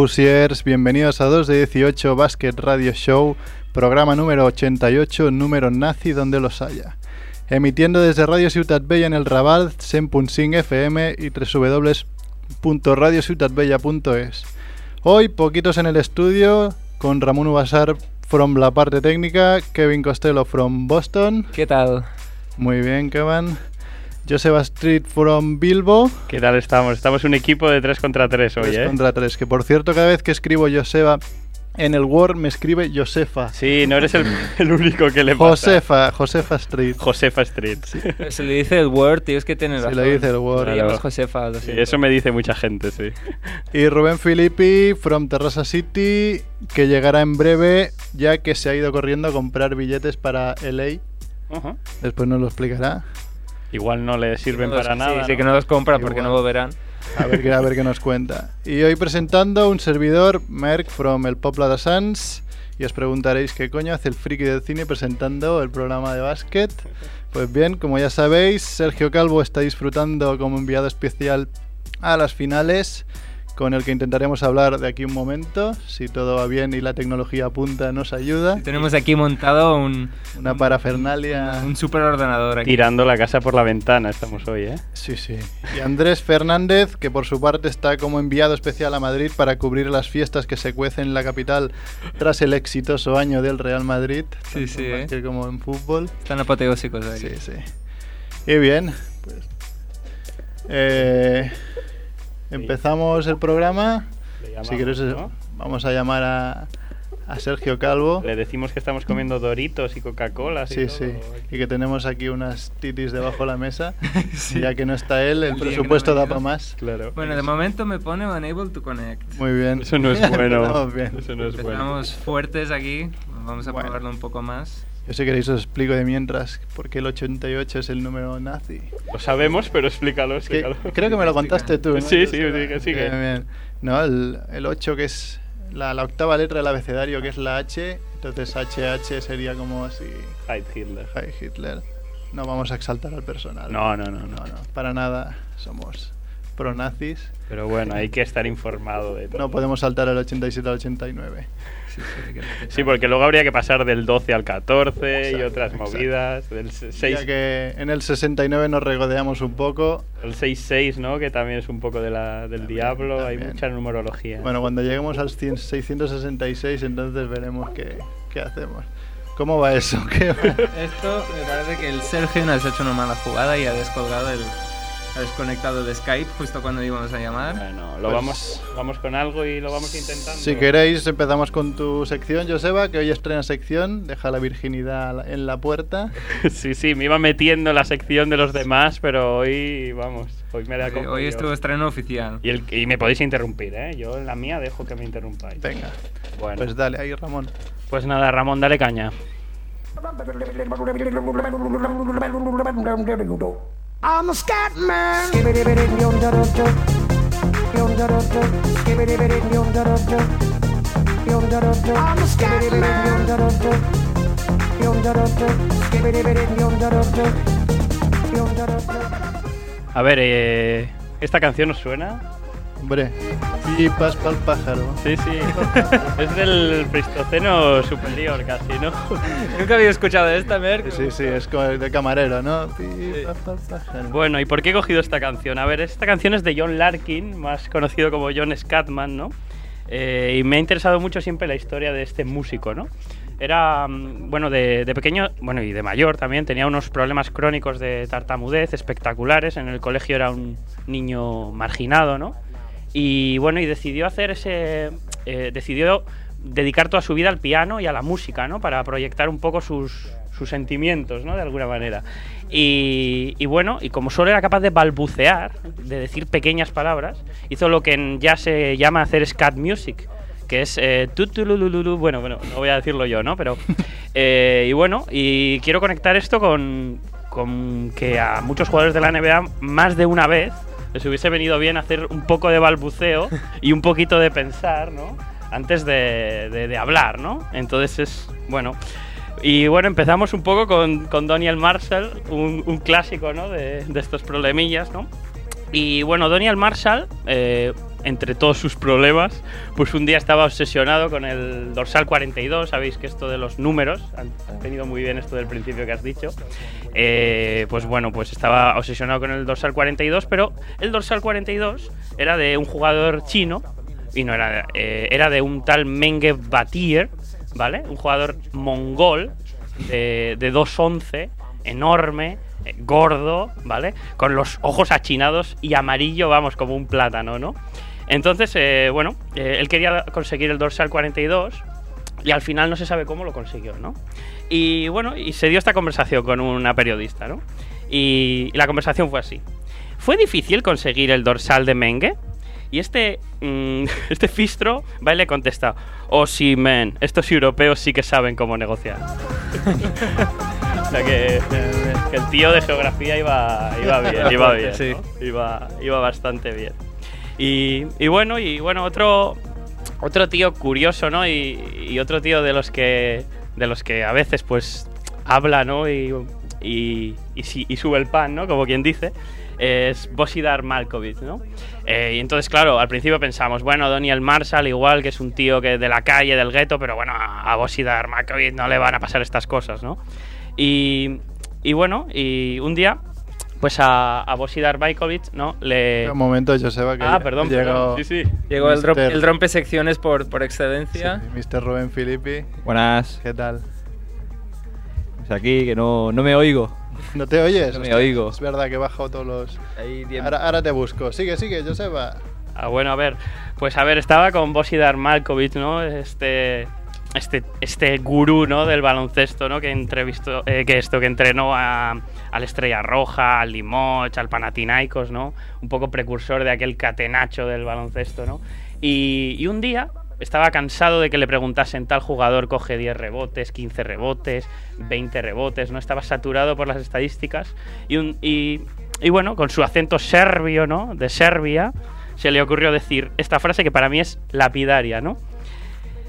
Hoosiers, bienvenidos a 2 de 18 Basket Radio Show, programa número 88, número nazi donde los haya. Emitiendo desde Radio Ciutat Bella en el Raval, 100.5 FM y www.radiociutatbella.es. Hoy poquitos en el estudio con Ramón Ubasar from la parte técnica, Kevin Costello from Boston. ¿Qué tal? Muy bien, Kevin. Joseba Street from Bilbo. ¿Qué tal estamos? Estamos un equipo de 3 contra 3 hoy, 3 ¿eh? contra 3. Que por cierto, cada vez que escribo Joseba en el Word me escribe Josefa. Sí, no eres el, el único que le pasa. Josefa, Josefa Street. Josefa Street. Se le dice el Word, tío, es que tiene Se razón. lo dice el Word. Le Claro. llamas Josefa, lo Sí, eso me dice mucha gente, sí. Y Rubén Filippi from Terrassa City, que llegará en breve, ya que se ha ido corriendo a comprar billetes para LA. Después nos lo explicará. Igual no le sirven No los- para sí, nada. Sí, ¿no? que no los compra porque Igual. no volverán. A ver, a ver qué nos cuenta. Y hoy presentando un servidor, Merck, from el Popla de Sans. Y os preguntaréis qué coño hace el friki del cine presentando el programa de básquet. Pues bien, como ya sabéis, Sergio Calvo está disfrutando como enviado especial a las finales, con el que intentaremos hablar de aquí un momento. Si todo va bien y la tecnología apunta, nos ayuda. Tenemos aquí montado un, Una parafernalia. un superordenador aquí. Tirando la casa por la ventana estamos hoy, ¿eh? Sí, sí. Y Andrés Fernández, que por su parte está como enviado especial a Madrid para cubrir las fiestas que se cuecen en la capital tras el exitoso año del Real Madrid. Sí, tanto sí, en ¿eh? como en fútbol. Están apoteósicos aquí. Sí, sí. Y bien, pues. eh, empezamos el programa. Llamamos, Si quieres, ¿no? vamos a llamar a, a Sergio Calvo. Le decimos que estamos comiendo Doritos y Coca-Cola. Sí, sí. Y que tenemos aquí unas titis debajo de la mesa. Sí. Ya que no está él, el no presupuesto da para más. Claro. Bueno, de momento me pone unable to connect. Muy bien. Eso no es bueno. Empezamos bien. Eso no es bueno. Empezamos fuertes aquí. Vamos a Bueno. probarlo un poco más. Yo si queréis os explico de mientras por qué el 88 es el número nazi. Lo sabemos, pero explícalo, Es que explícalo. creo que me lo contaste tú, ¿no? Sí, sí, sí, sí, que-. No, el, el 8 que es la, la octava letra del abecedario que es la H, entonces HH sería como así Heil Hitler. Heil Hitler. No vamos a exaltar al personal. No, no, no, no. No, no, para nada somos pro-nazis. Pero bueno, hay que estar informado de todo. No podemos saltar el 87 al 89. Sí, sí, que- Sí, porque luego habría que pasar del 12 al 14 y Exacto, otras exacto. movidas. Del 6, Ya que en el 69 nos regodeamos un poco. el 6-6, ¿no? Que también es un poco de la, del También, diablo. Hay también. mucha numerología. Bueno, cuando lleguemos al 100 666, entonces veremos qué, qué hacemos. ¿Cómo va eso? ¿Qué va? Esto me parece que el Sergio nos ha hecho una mala jugada y ha descolgado el. Ha desconectado de Skype justo cuando íbamos a llamar. Bueno, lo Pues- vamos, vamos con algo y lo vamos intentando. Si queréis, empezamos con tu sección, Joseba, que hoy estrena sección. Deja la virginidad en la puerta. Sí, sí, me iba metiendo en la sección de los demás, pero hoy, vamos, hoy me da Hoy, como hoy es tu estreno oficial. Y, el- y me podéis interrumpir, ¿eh? Yo en la mía dejo que me interrumpáis. Venga, Bueno, pues dale, ahí Ramón. pues nada, Ramón, dale caña. I'm a scat man. I'm a scat A ver, eh, ¿esta canción os suena? Hombre, pipas pa'l pájaro. Sí, sí. es del Pleistoceno superior casi, ¿no? Nunca había escuchado esta, Merck. Sí, sí, es como el de camarero, ¿no? Pipas pa'l pájaro. Bueno, ¿y por qué he cogido esta canción? A ver, esta canción es de John Larkin, más conocido como John Scatman, ¿no? Eh, y me ha interesado mucho siempre la historia de este músico, ¿no? era, mm, bueno, de, de pequeño, bueno, y de mayor también, tenía unos problemas crónicos de tartamudez espectaculares. En el colegio era un niño marginado, ¿no? Y bueno, y decidió hacer ese. eh, decidió dedicar toda su vida al piano y a la música, ¿no? Para proyectar un poco sus, sus sentimientos, ¿no? De alguna manera. Y, y bueno, y como solo era capaz de balbucear, de decir pequeñas palabras, hizo lo que ya se llama hacer scat music, que es eh, bueno, bueno, no voy a decirlo yo, ¿no? Pero eh, y bueno, y quiero conectar esto con, con que a muchos jugadores de la NBA más de una vez les hubiese venido bien hacer un poco de balbuceo y un poquito de pensar, ¿no? Antes de, de- hablar, ¿no? Entonces es, bueno. Y bueno, empezamos un poco con, con Daniel Marshall, un, un clásico, ¿no? De, de estos problemillas, ¿no? Y bueno, Daniel Marshall, eh, entre todos sus problemas, pues un día estaba obsesionado con el dorsal 42. Sabéis que esto de los números, han tenido muy bien esto del principio que has dicho. Eh, pues bueno, pues estaba obsesionado con el dorsal 42, pero el dorsal 42 era de un jugador chino y no era, eh, era de un tal Menge Batir, ¿vale? Un jugador mongol de, de 2'11, enorme, eh, gordo, ¿vale? Con los ojos achinados y amarillo, vamos, como un plátano, ¿no? Entonces, eh, bueno, eh, él quería conseguir el dorsal 42 y al final no se sabe cómo lo consiguió, ¿no? Y bueno, y se dio esta conversación con una periodista, ¿no? Y, y la conversación fue así. ¿Fue difícil conseguir el dorsal de Menge? Y este, mm, este fistro va y le contesta, oh sí, men, estos europeos sí que saben cómo negociar. o sea que, que el tío de geografía iba, iba bien, iba bien, iba, iba bastante bien. Y, y bueno, y bueno, otro, otro tío curioso, ¿no? Y, y otro tío de los que de los que a veces pues habla, ¿no? Y, sube el pan, ¿no? Como quien dice, es Bosidar Malkovich, ¿no? Eh, y entonces, claro, al principio pensamos, bueno, Daniel Marshall igual, que es un tío que de la calle, del gueto, pero bueno, a, a Bosidar Malkovich no le van a pasar estas cosas, ¿no? Y, y bueno, y un día, pues a, a Bosidar Malkovich, ¿no? Le... Un momento, Joseba, que Ah, perdón, llegó perdón. Sí, sí. Llegó el, rom- Mister- el rompe secciones por, por Sí, excelencia. Mr. Rubén Filippi. Buenas. ¿Qué tal? Pues aquí que no, no me oigo. ¿No te oyes? No me Hostia, oigo. Es verdad que he bajado todos los... Ahí bien- Ahora, ahora te busco. Sigue, sigue, Joseba. Ah, bueno, a ver. Pues a ver, estaba con Bosidar Malkovich, ¿no? Este. Este, este gurú ¿no? del baloncesto ¿no? que entrevistó eh, que esto que entrenó a, al Estrella Roja, al Limoges, al Panathinaikos, ¿no? un poco precursor de aquel catenacho del baloncesto ¿no? y, y un día estaba cansado de que le preguntasen tal jugador coge 10 rebotes, 15 rebotes, 20 rebotes, ¿no? Estaba saturado por las estadísticas y, y, y bueno, con su acento serbio, ¿no? De Serbia, se le ocurrió decir esta frase que para mí es lapidaria, ¿no?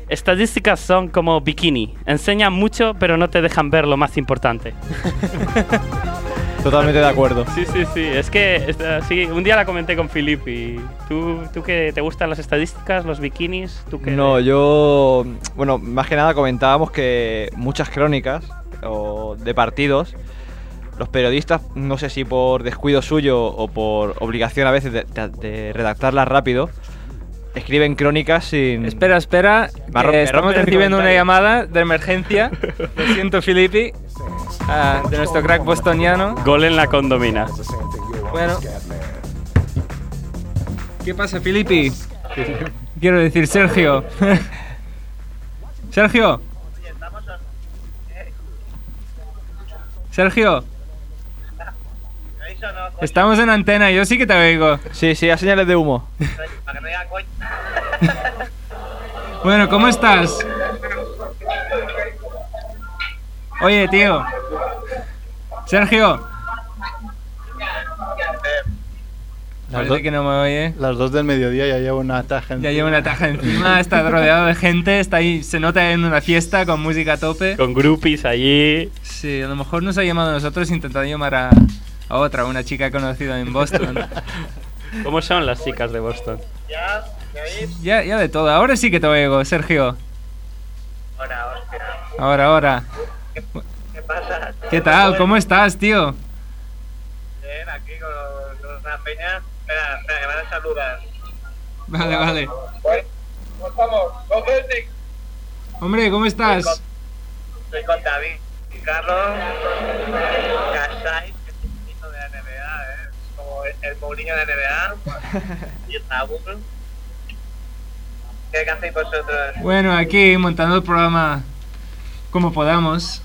Estadísticas son como bikini, enseñan mucho pero no te dejan ver lo más importante. Totalmente de acuerdo. Sí, sí, sí. Es que esta- sí, un día la comenté con Filip y tú, tú que te gustan las estadísticas, los bikinis, tú que No, yo. Bueno, más que nada comentábamos que muchas crónicas o de partidos, los periodistas, no sé si por descuido suyo o por obligación a veces de, de- de redactarlas rápido, escriben crónicas sin. Espera, espera. Estamos recibiendo una llamada de emergencia. Lo siento, Filippi. ah, de nuestro crack bostoniano. Gol en la condomina. Bueno. ¿Qué pasa, Filippi? Quiero decir, Sergio. Sergio. Sergio. Estamos en antena, yo sí que te oigo. Sí, sí, a señales de humo. Bueno, ¿cómo estás? Oye, tío. Sergio. Las, Parece que no me oye. las dos del mediodía ya llevo una taja Ya lleva una taja encima, está rodeado de gente, está ahí, se nota en una fiesta con música a tope. Con groupies allí. Sí, a lo mejor nos ha llamado a nosotros intentando llamar a, a otra, una chica conocida en Boston. ¿Cómo son las chicas de Boston? ya, ya de todo. Ahora sí que te oigo, Sergio. Ahora, ahora. ¿Qué pasa? ¿Qué tal? ¿Cómo estás, tío? Bien, aquí con, con una peña. Espera, espera, que me van a saludar. Vale, vale. ¿Cómo estamos? ¡Go Celtics! Hombre, ¿cómo estás? Estoy con David, Carlos, Casai, que es un hito de la NBA, ¿eh? Es como el, Mourinho de NBA. Y Raúl. ¿Qué, qué hacéis vosotros? Bueno, aquí montando el programa como podamos.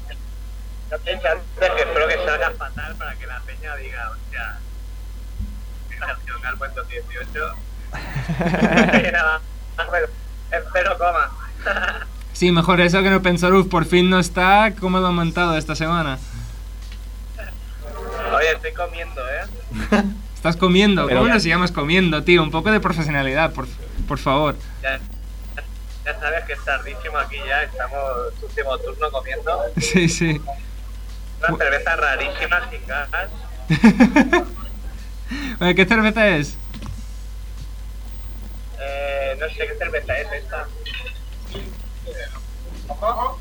No pienso que espero que salga fatal para que la peña diga, hostia, Sergio Calvo en 2018. Y nada, pero espero coma. Sí, mejor eso que no pensar, uff, por fin no está, ¿cómo lo han montado esta semana? Oye, estoy comiendo, ¿eh? Estás comiendo, Pero- ¿cómo nos llamas comiendo, tío? Un poco de profesionalidad, por, por favor. Ya, ya sabes que es tardísimo aquí ya, estamos último turno comiendo. Sí, sí. Una cerveza rarísima sin gas. Oye, ¿Qué cerveza es? Eh, no sé qué cerveza es esta. ¿Cómo?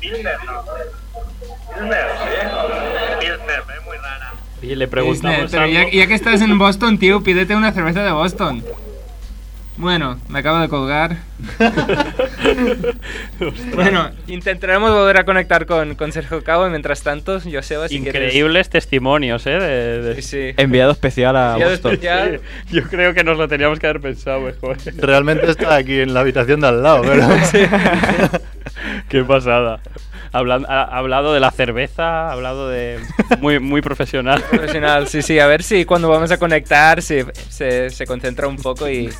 Pilsner, no. Pilsner, sí. Pilsner, es muy rara. Y le preguntamos Pero ya, algo. ya que estás en Boston, tío, pídete una cerveza de Boston. Bueno, me acabo de colgar. bueno, intentaremos volver a conectar con, con Sergio Cabo. y Mientras tanto, Joseba, si quieres- Increíbles testimonios, ¿eh? De, de- Sí, sí. Enviado especial a Enviado Boston. especial. Yo creo que nos lo teníamos que haber pensado mejor. Realmente está aquí en la habitación de al lado, pero... Qué pasada. Hablan- ha, ha hablado de la cerveza, ha hablado de... Muy, muy profesional. Profesional, sí, sí. A ver si cuando vamos a conectar se, se, se concentra un poco y,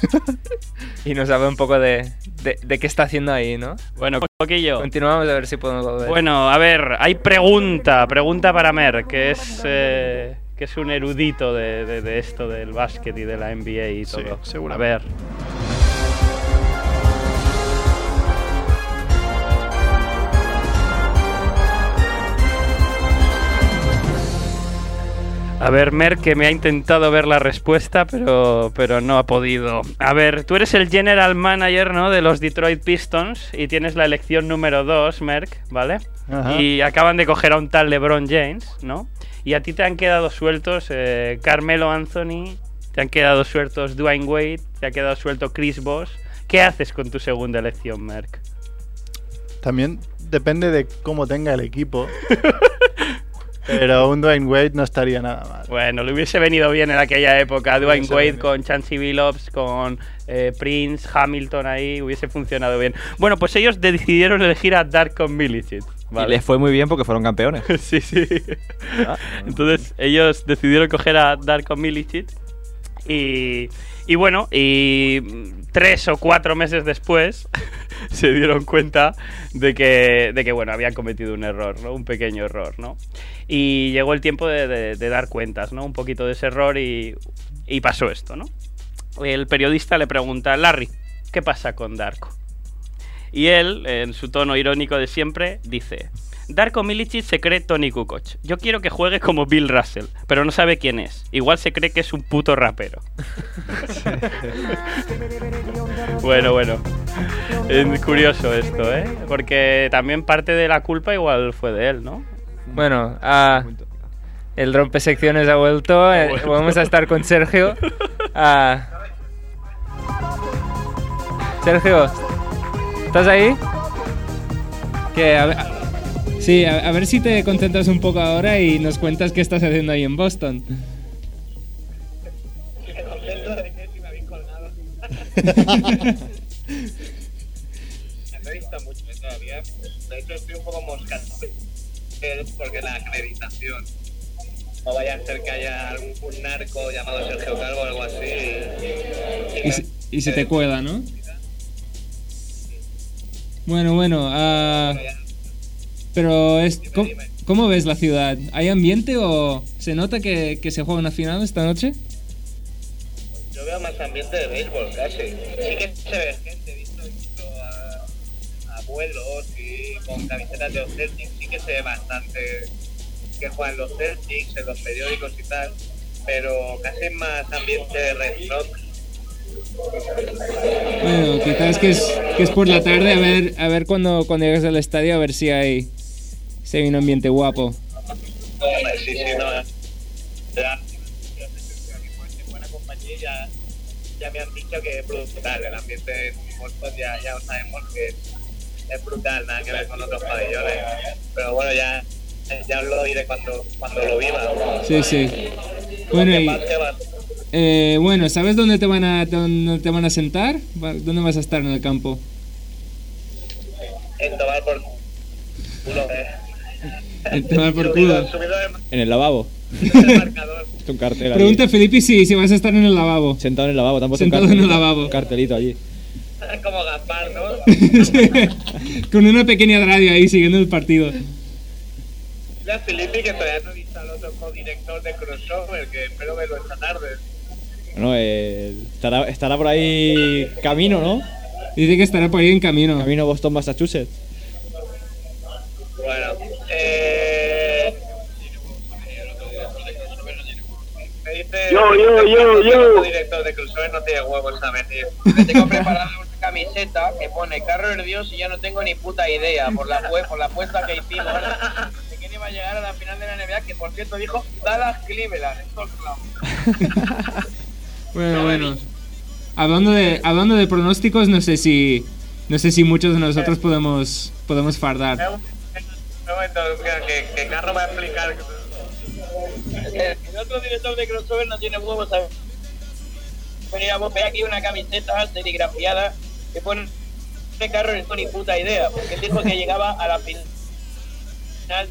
y nos habla un poco de, de, de qué está haciendo ahí, ¿no? Bueno, un poquillo. Continuamos a ver si podemos volver. Bueno, a ver, hay pregunta, pregunta para Mer, que es, eh, que es un erudito de, de- de esto del básquet y de la NBA y Sí, todo. seguro. A ver. A ver, Mer, que me ha intentado ver la respuesta, pero, pero no ha podido. A ver, tú eres el general manager, ¿no? De los Detroit Pistons y tienes la elección número 2, Merck, ¿vale? Ajá. Y acaban de coger a un tal LeBron James, ¿no? Y a ti te han quedado sueltos eh, Carmelo Anthony, te han quedado sueltos Dwayne Wade, te ha quedado suelto Chris Bosh. ¿Qué haces con tu segunda elección, Merck? También depende de cómo tenga el equipo. Pero un Dwayne Wade no estaría nada mal. Bueno, le hubiese venido bien en aquella época. Dwayne Wade venido. con Chansey Billups, con eh, Prince, Hamilton ahí, hubiese funcionado bien. Bueno, pues ellos decidieron elegir a Darko Milicic. Y ¿vale? les fue muy bien porque fueron campeones. sí, sí. Entonces ellos decidieron coger a Darko Milicic y, y bueno, y tres o cuatro meses después se dieron cuenta de que, de que bueno, habían cometido un error, ¿no? Un pequeño error, ¿no? Y llegó el tiempo de, de- de dar cuentas, ¿no? Un poquito de ese error y, y pasó esto, ¿no? El periodista le pregunta, Larry, ¿qué pasa con Darko? Y él, en su tono irónico de siempre, dice: Darko Milicic se cree Tony Kukoc. Yo quiero que juegue como Bill Russell, pero no sabe quién es. Igual se cree que es un puto rapero. bueno, bueno. Es curioso esto, ¿eh? Porque también parte de la culpa igual fue de él, ¿no? Bueno, ah, el rompesecciones ha vuelto. eh, vamos a estar con Sergio. Ah, Sergio, ¿estás ahí? Que a ver- sí, a, a ver si te concentras un poco ahora y nos cuentas qué estás haciendo ahí en Boston. contento de que si me habéis colgado. Me he visto mucho todavía. De hecho, estoy un poco moscado. Porque la acreditación. No vaya a ser que haya algún narco llamado Sergio Calvo o algo así. Y, Y, se- y se te cuela, ¿no? Bueno, bueno, ah, pero es, ¿cómo, cómo ves la ciudad? ¿Hay ambiente o se nota que, que se juega una final esta noche? Yo veo más ambiente de béisbol casi. Sí que se ve gente, he visto incluso a abuelos y con camisetas de los Celtics, sí que se ve bastante que juegan los Celtics en los periódicos y tal, pero casi más ambiente de Red Sox. Bueno, quizás que es, que es por la tarde, a ver, a ver cuando, cuando llegas al estadio, a ver si hay, si hay un ambiente guapo. Sí, sí, no. Ya, en buena compañía ya, me han dicho que es brutal el ambiente en Boston, ya, ya sabemos que es brutal, nada que ver con otros pabellones. Pero bueno, ya, ya os lo diré cuando, cuando lo viva. Sí, sí. Bueno, y, eh, bueno, ¿sabes dónde te van a dónde te van a sentar? ¿Dónde vas a estar en el campo? en tomar por culo, eh. Por culo. subido de- En el lavabo. Un cartel. Pregunta a Felipe si, si vas a estar en el lavabo. Sentado en el lavabo. un Sentado en el lavabo. Un cartelito allí. Como Gaspar, ¿no? Con una pequeña radio ahí siguiendo el partido. Ya Felipe que todavía no he visto al otro co-director de Crossover, que espero verlo esta tarde. Bueno, eh, estará, estará por ahí camino, ¿no? Dice que estará por ahí en camino. Camino Boston, Massachusetts. Bueno, Yo, yo, yo, yo. El director de Crossover no tiene huevos a venir. Me tengo preparada una camiseta que pone Carro de Dios y ya no tengo ni puta idea por la, por la apuesta que hicimos de quién iba a llegar a la final de la NBA, que por cierto dijo Dallas Cleveland. Esto. Bueno, bueno. Hablando de, hablando de pronósticos, no sé si no sé si muchos de nosotros podemos podemos fardar. Un momento, que, que Carro va a explicar... El otro director de crossover no tiene huevos a venir a ver aquí una camiseta serigrafiada que pone Carro no tengo ni puta idea, porque dijo que llegaba a la final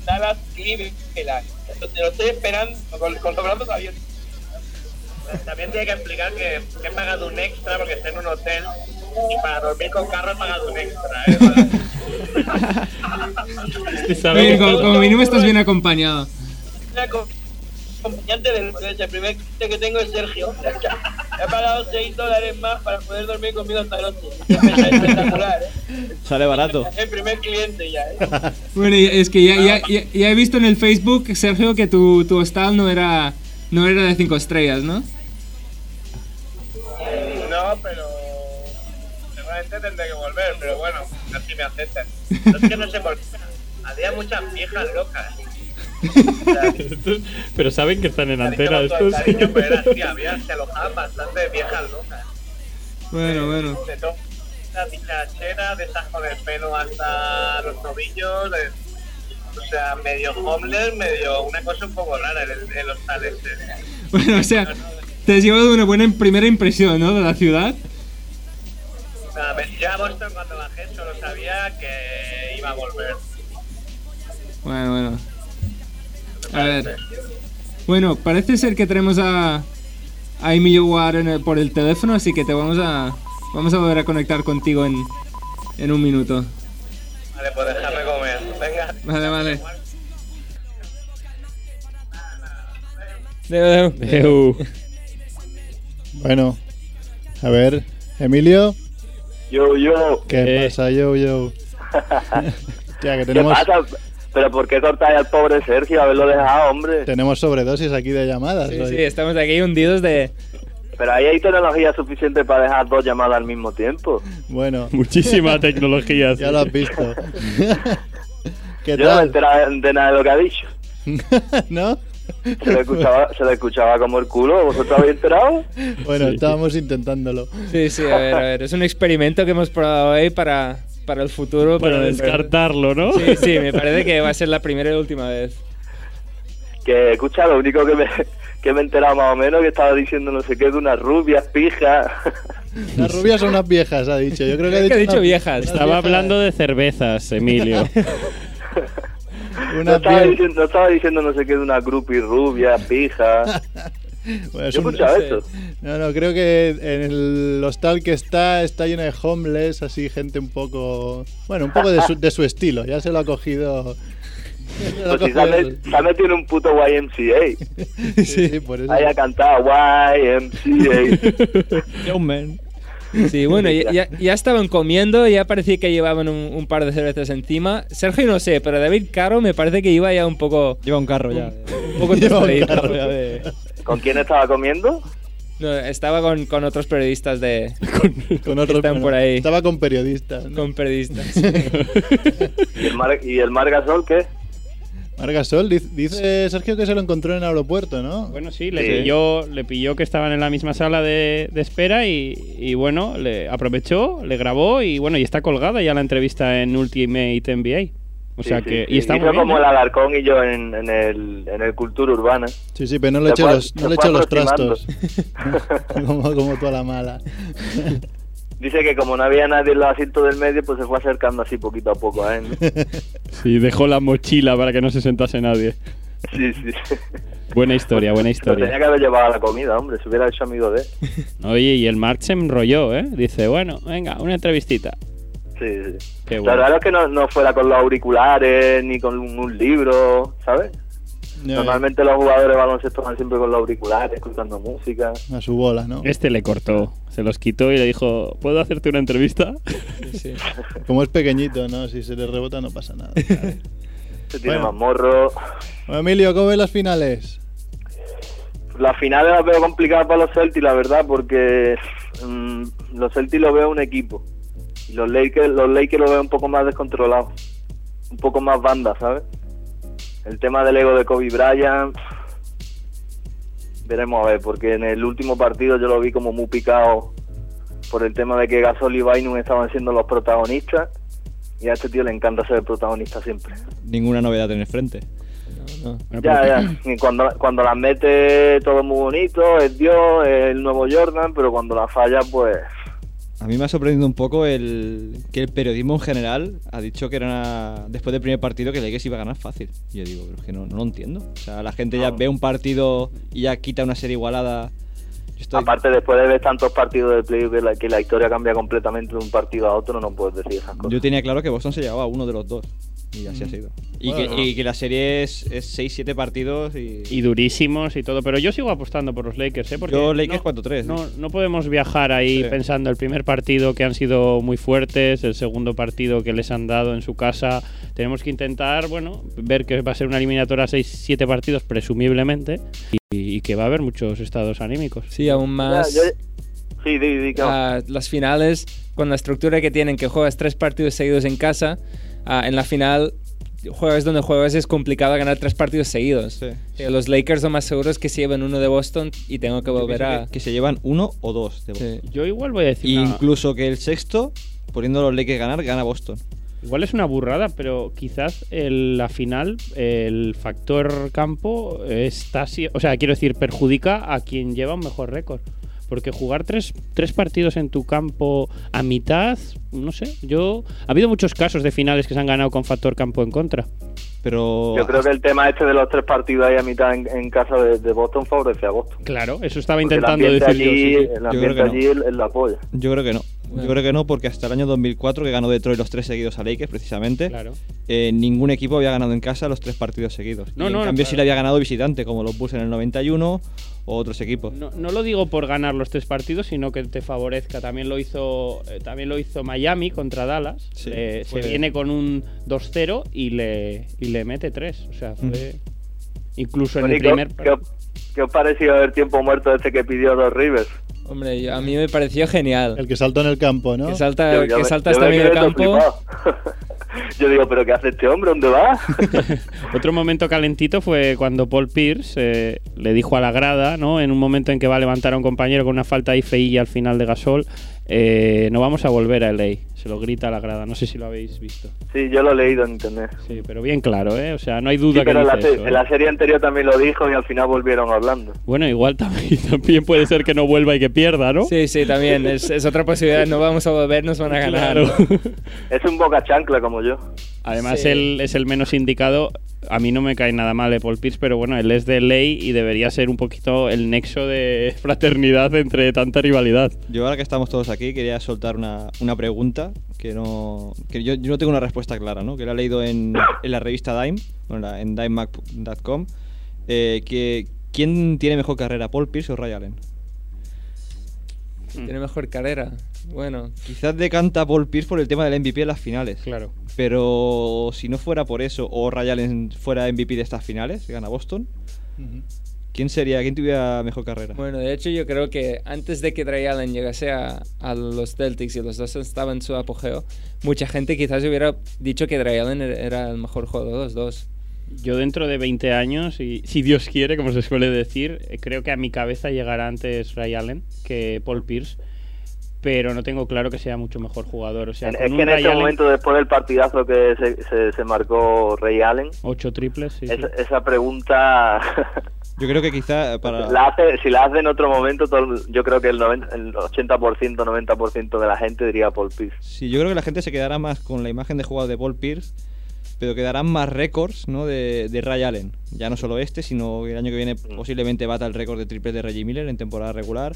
Dallas Cleveland. Te lo estoy esperando con, con los brazos abiertos. También tiene que explicar que, que he pagado un extra porque está en un hotel y para dormir con Carro he pagado un extra, ¿eh? Oye, como, como mínimo estás bien acompañado. Acompañante del el primer cliente que tengo es Sergio. He pagado 6 dólares más para poder dormir conmigo esta noche. Espectacular, ¿eh? Sale barato. El primer cliente ya, ¿eh? Bueno, es que ya, ya, ya, ya he visto en el Facebook, Sergio, que tu, tu hostal no era no era de 5 estrellas, ¿no? No, pero seguramente tendré que volver, pero bueno, así me aceptan. No es que no sé por qué. Había muchas viejas locas. Pero saben que están en antena estos. cariño, pero era así, había, se alojaban bastantes viejas locas. Bueno, bueno. De todo. La picachera, de esas con el pelo hasta los tobillos, de- o sea, medio homeless, medio una cosa un poco rara el, el hostal ese. Bueno, o sea, te has llevado una buena primera impresión, ¿no? De la ciudad. Nada, me- yo a Boston cuando bajé solo sabía que iba a volver. Bueno, bueno. A ver. Bueno, parece ser que tenemos a, a Emilio Guar en el- por el teléfono, así que te vamos a vamos a volver a conectar contigo en, en un minuto. Vale, pues déjame comer. Venga. Vale, vale. Deu, deu. Deu. Bueno, a ver, Emilio, Yo, yo. ¿qué Eh. pasa, yo, yo? Ya que ¿Qué tenemos, pasa? ¿Pero por qué cortáis al pobre Sergio? Haberlo dejado, hombre. tenemos sobredosis aquí de llamadas. Sí, hoy. sí, estamos aquí hundidos de... Pero ahí hay tecnología suficiente para dejar dos llamadas al mismo tiempo. Bueno, Muchísima tecnología. ya lo has visto. ¿Qué Yo no me enterado de nada de lo que ha dicho. ¿No? Se le escuchaba, se le escuchaba como el culo. ¿Vosotros habéis enterado? Bueno, estábamos intentándolo. Sí, sí, a ver, a ver. Es un experimento que hemos probado hoy para, para el futuro. Para pero- descartarlo, ¿no? Sí, sí, me parece que va a ser la primera y última vez. Que, escucha, lo único que me, que me he enterado más o menos que estaba diciendo no sé qué de unas rubias, pijas. Las rubias son unas viejas, ha dicho. Yo creo que ha Creo que dicho, dicho viejas. Estaba viejas- hablando de cervezas, Emilio. No estaba, diciendo, no estaba diciendo no sé qué de una groupie rubia, pija. Bueno, es Yo he un- escuchado sé. eso. No, no, creo que en el hostal que está está lleno de homeless, así gente un poco, bueno, un poco de su, de su estilo. Ya se lo ha cogido. Pues si se ha, metido un puto YMCA. sí, sí, por eso. Ahí ha cantado YMCA. Young man. Sí, bueno, ya, ya- estaban comiendo, ya parecía que llevaban un, un par de cervezas encima. Sergio no sé, pero David Caro me parece que iba ya un poco, Lleva un carro ya. un poco Lleva un carro. Ya de- ¿Con quién estaba comiendo? No, estaba con, con otros periodistas de... con otros están por ahí. Estaba con periodistas. ¿no? con periodistas. ¿Y el, Mar- ¿Y el Margasol qué? Marc Gasol, dice, dice Sergio que se lo encontró en el aeropuerto, ¿no? Bueno, sí, le, Sí. Pilló, le pilló que estaban en la misma sala de, de espera y, y bueno, le aprovechó, le grabó y bueno, y está colgada ya la entrevista en Ultimate NBA. O sea Sí, que. sí. Y está Hizo muy bien. como ¿eh? el Alarcón y yo en, en el, en el Cultura Urbana. Sí, sí, pero no le eché los, no le eché los trastos. como, como toda la mala. Dice que como no había nadie en los asientos del medio, pues se fue acercando así poquito a poco a él. ¿no? Sí, dejó la mochila para que no se sentase nadie. Sí, sí. Buena historia, buena Lo tenía historia. que haber llevado a la comida, hombre, se hubiera hecho amigo de él. Oye, y el Mark se enrolló, ¿eh? Dice, bueno, venga, una entrevistita. Sí, sí. Qué Lo bueno. raro es que no, no fuera con los auriculares ni con un, un libro, ¿sabes? Normalmente los jugadores de baloncesto van siempre con los auriculares, escuchando música. A su bola, ¿no? Este le cortó, se los quitó y le dijo, ¿puedo hacerte una entrevista? Como es pequeñito, ¿no? Si se le rebota no pasa nada. Se tiene Bueno. más morro. Bueno, Emilio, ¿cómo ves las finales? Las finales las veo complicadas para los Celtics, la verdad, porque mm, los Celtics lo veo un equipo. Y los Lakers, los Lakers lo veo un poco más descontrolados. Un poco más banda, ¿sabes? El tema del ego de Kobe Bryant. Veremos a ver, porque en el último partido yo lo vi como muy picado por el tema de que Gasol y Bynum estaban siendo los protagonistas. Y a este tío le encanta ser el protagonista siempre. Ninguna novedad en el frente. Bueno, Ya, ya. Y cuando, cuando las mete todo muy bonito, es Dios, es el nuevo Jordan, pero cuando la falla, pues... A mí me ha sorprendido un poco el que el periodismo en general ha dicho que era una- después del primer partido que Lakers iba a ganar fácil. Y yo digo, pero es que no, no lo entiendo. O sea, la gente ya No. ve un partido y ya quita una serie igualada. Estoy- Aparte, después de ver tantos partidos de play que la, que la historia cambia completamente de un partido a otro, no puedes decir esas cosas. Yo tenía claro que Boston se llevaba a uno de los dos. Y así ha sido. Y, Bueno. que, y que la serie es 6-7 partidos y... y durísimos y todo, pero yo sigo apostando por los Lakers, ¿eh? Porque Yo Lakers no- 4-3. No, no podemos viajar ahí Sí. pensando el primer partido que han sido muy fuertes, el segundo partido que les han dado en su casa. Tenemos que intentar, bueno, ver que va a ser una eliminatoria 6-7 partidos, presumiblemente, y, y que va a haber muchos estados anímicos. Sí, aún Ya, más. yo- Sí, di, di, que- ah, las finales, con la estructura que tienen, que juegas tres partidos seguidos en casa, ah, en la final juegas donde juegas es complicado ganar tres partidos seguidos. Sí. Eh, Los Lakers son más seguros que se llevan uno de Boston y tengo que volver a... que, que se llevan uno o dos de Boston. Sí. Yo igual voy a decir... Una- incluso que el sexto, poniendo los Lakers ganar, gana Boston. Igual es una burrada, pero quizás el- la final, el factor campo está, o sea, quiero decir, perjudica a quien lleva un mejor récord. Porque jugar tres, tres partidos en tu campo a mitad, no sé, yo... Ha habido muchos casos de finales que se han ganado con factor campo en contra. Pero yo creo que el tema este de los tres partidos ahí a mitad en, en casa de, de Boston favorece a Boston. Claro, eso estaba Porque intentando decir yo. allí, sí, sí. El Yo ambiente creo que allí es la polla. yo creo que no. Bueno. Yo creo que no, porque hasta el año 2004, que ganó Detroit los tres seguidos a Lakers, precisamente, Claro. eh, ningún equipo había ganado en casa los tres partidos seguidos. No, Y en no, cambio claro. sí le había ganado visitante, como los Bulls en el 91 o otros equipos. No, no lo digo por ganar los tres partidos, sino que te favorezca. También lo hizo, eh, también lo hizo Miami contra Dallas. Sí, Eh, se viene con un 2-0 y le, y le mete 3. O sea, fue. Incluso en el ¿y qué, primer. qué, os- qué os pareció el tiempo muerto este que pidió Dos Rivers? Hombre, yo- a mí me pareció genial. El que saltó en el campo, ¿no? Que salta, Yo- yo que me- salta hasta me medio campo. Yo digo, ¿pero qué hace este hombre? ¿Dónde va? Otro momento calentito fue cuando Paul Pierce eh, le dijo a la grada, ¿no? En un momento en que va a levantar a un compañero con una falta ahí feilla al final de Gasol, eh, no vamos a volver a LA. Se lo grita a la grada. No sé si lo habéis visto. Sí, yo lo he leído en internet. Sí, pero bien claro, ¿eh? O sea, no hay Sí, duda que pero en la, dice se- eso, ¿eh? en la serie anterior también lo dijo y al final volvieron hablando. Bueno, igual también, también puede ser que no vuelva y que pierda, ¿no? Sí, sí, también. Es, es otra posibilidad. No vamos a volver, nos van a ganar. Claro. Es un boca chancla como yo. Además, Sí. él es el menos indicado. A mí no me cae nada mal de Paul Pierce, pero bueno, él es de ley y debería ser un poquito el nexo de fraternidad entre tanta rivalidad. Yo ahora que estamos todos aquí quería soltar una, una pregunta que no que yo, yo no tengo una respuesta clara, ¿no? Que la he leído en, en la revista Dime, bueno, en dimemac.com, eh, que ¿quién tiene mejor carrera, Paul Pierce o Ray Allen? Tiene mejor carrera. Bueno, Quizás decanta Paul Pierce por el tema del MVP en las finales. Claro. Pero si no fuera por eso, o Ray Allen fuera MVP de estas finales, gana Boston, ¿quién sería? ¿Quién tuviera mejor carrera? Bueno, de hecho yo creo que antes de que Ray Allen llegase a, a los Celtics y los dos estaban en su apogeo, mucha gente quizás hubiera dicho que Ray Allen era- era el mejor jugador de los dos. Yo dentro de 20 años, y si Dios quiere, como se suele decir, eh, creo que a mi cabeza llegará antes Ray Allen que Paul Pierce, pero no tengo claro que sea mucho mejor jugador. O sea, es un que en Ray este Allen, momento, después del partidazo que se, se, se marcó Ray Allen, ocho triples, sí, esa pregunta Yo creo que quizá para... la hace, si la hace en otro momento, todo yo creo que el, 90, el 80%, 90% de la gente diría Paul Pierce. Sí, yo creo que la gente se quedará más con la imagen de jugador de Paul Pierce, pero quedarán más récords ¿no? de, de Ray Allen. Ya no solo este, sino que el año que viene posiblemente bata el récord de triples de Reggie Miller en temporada regular.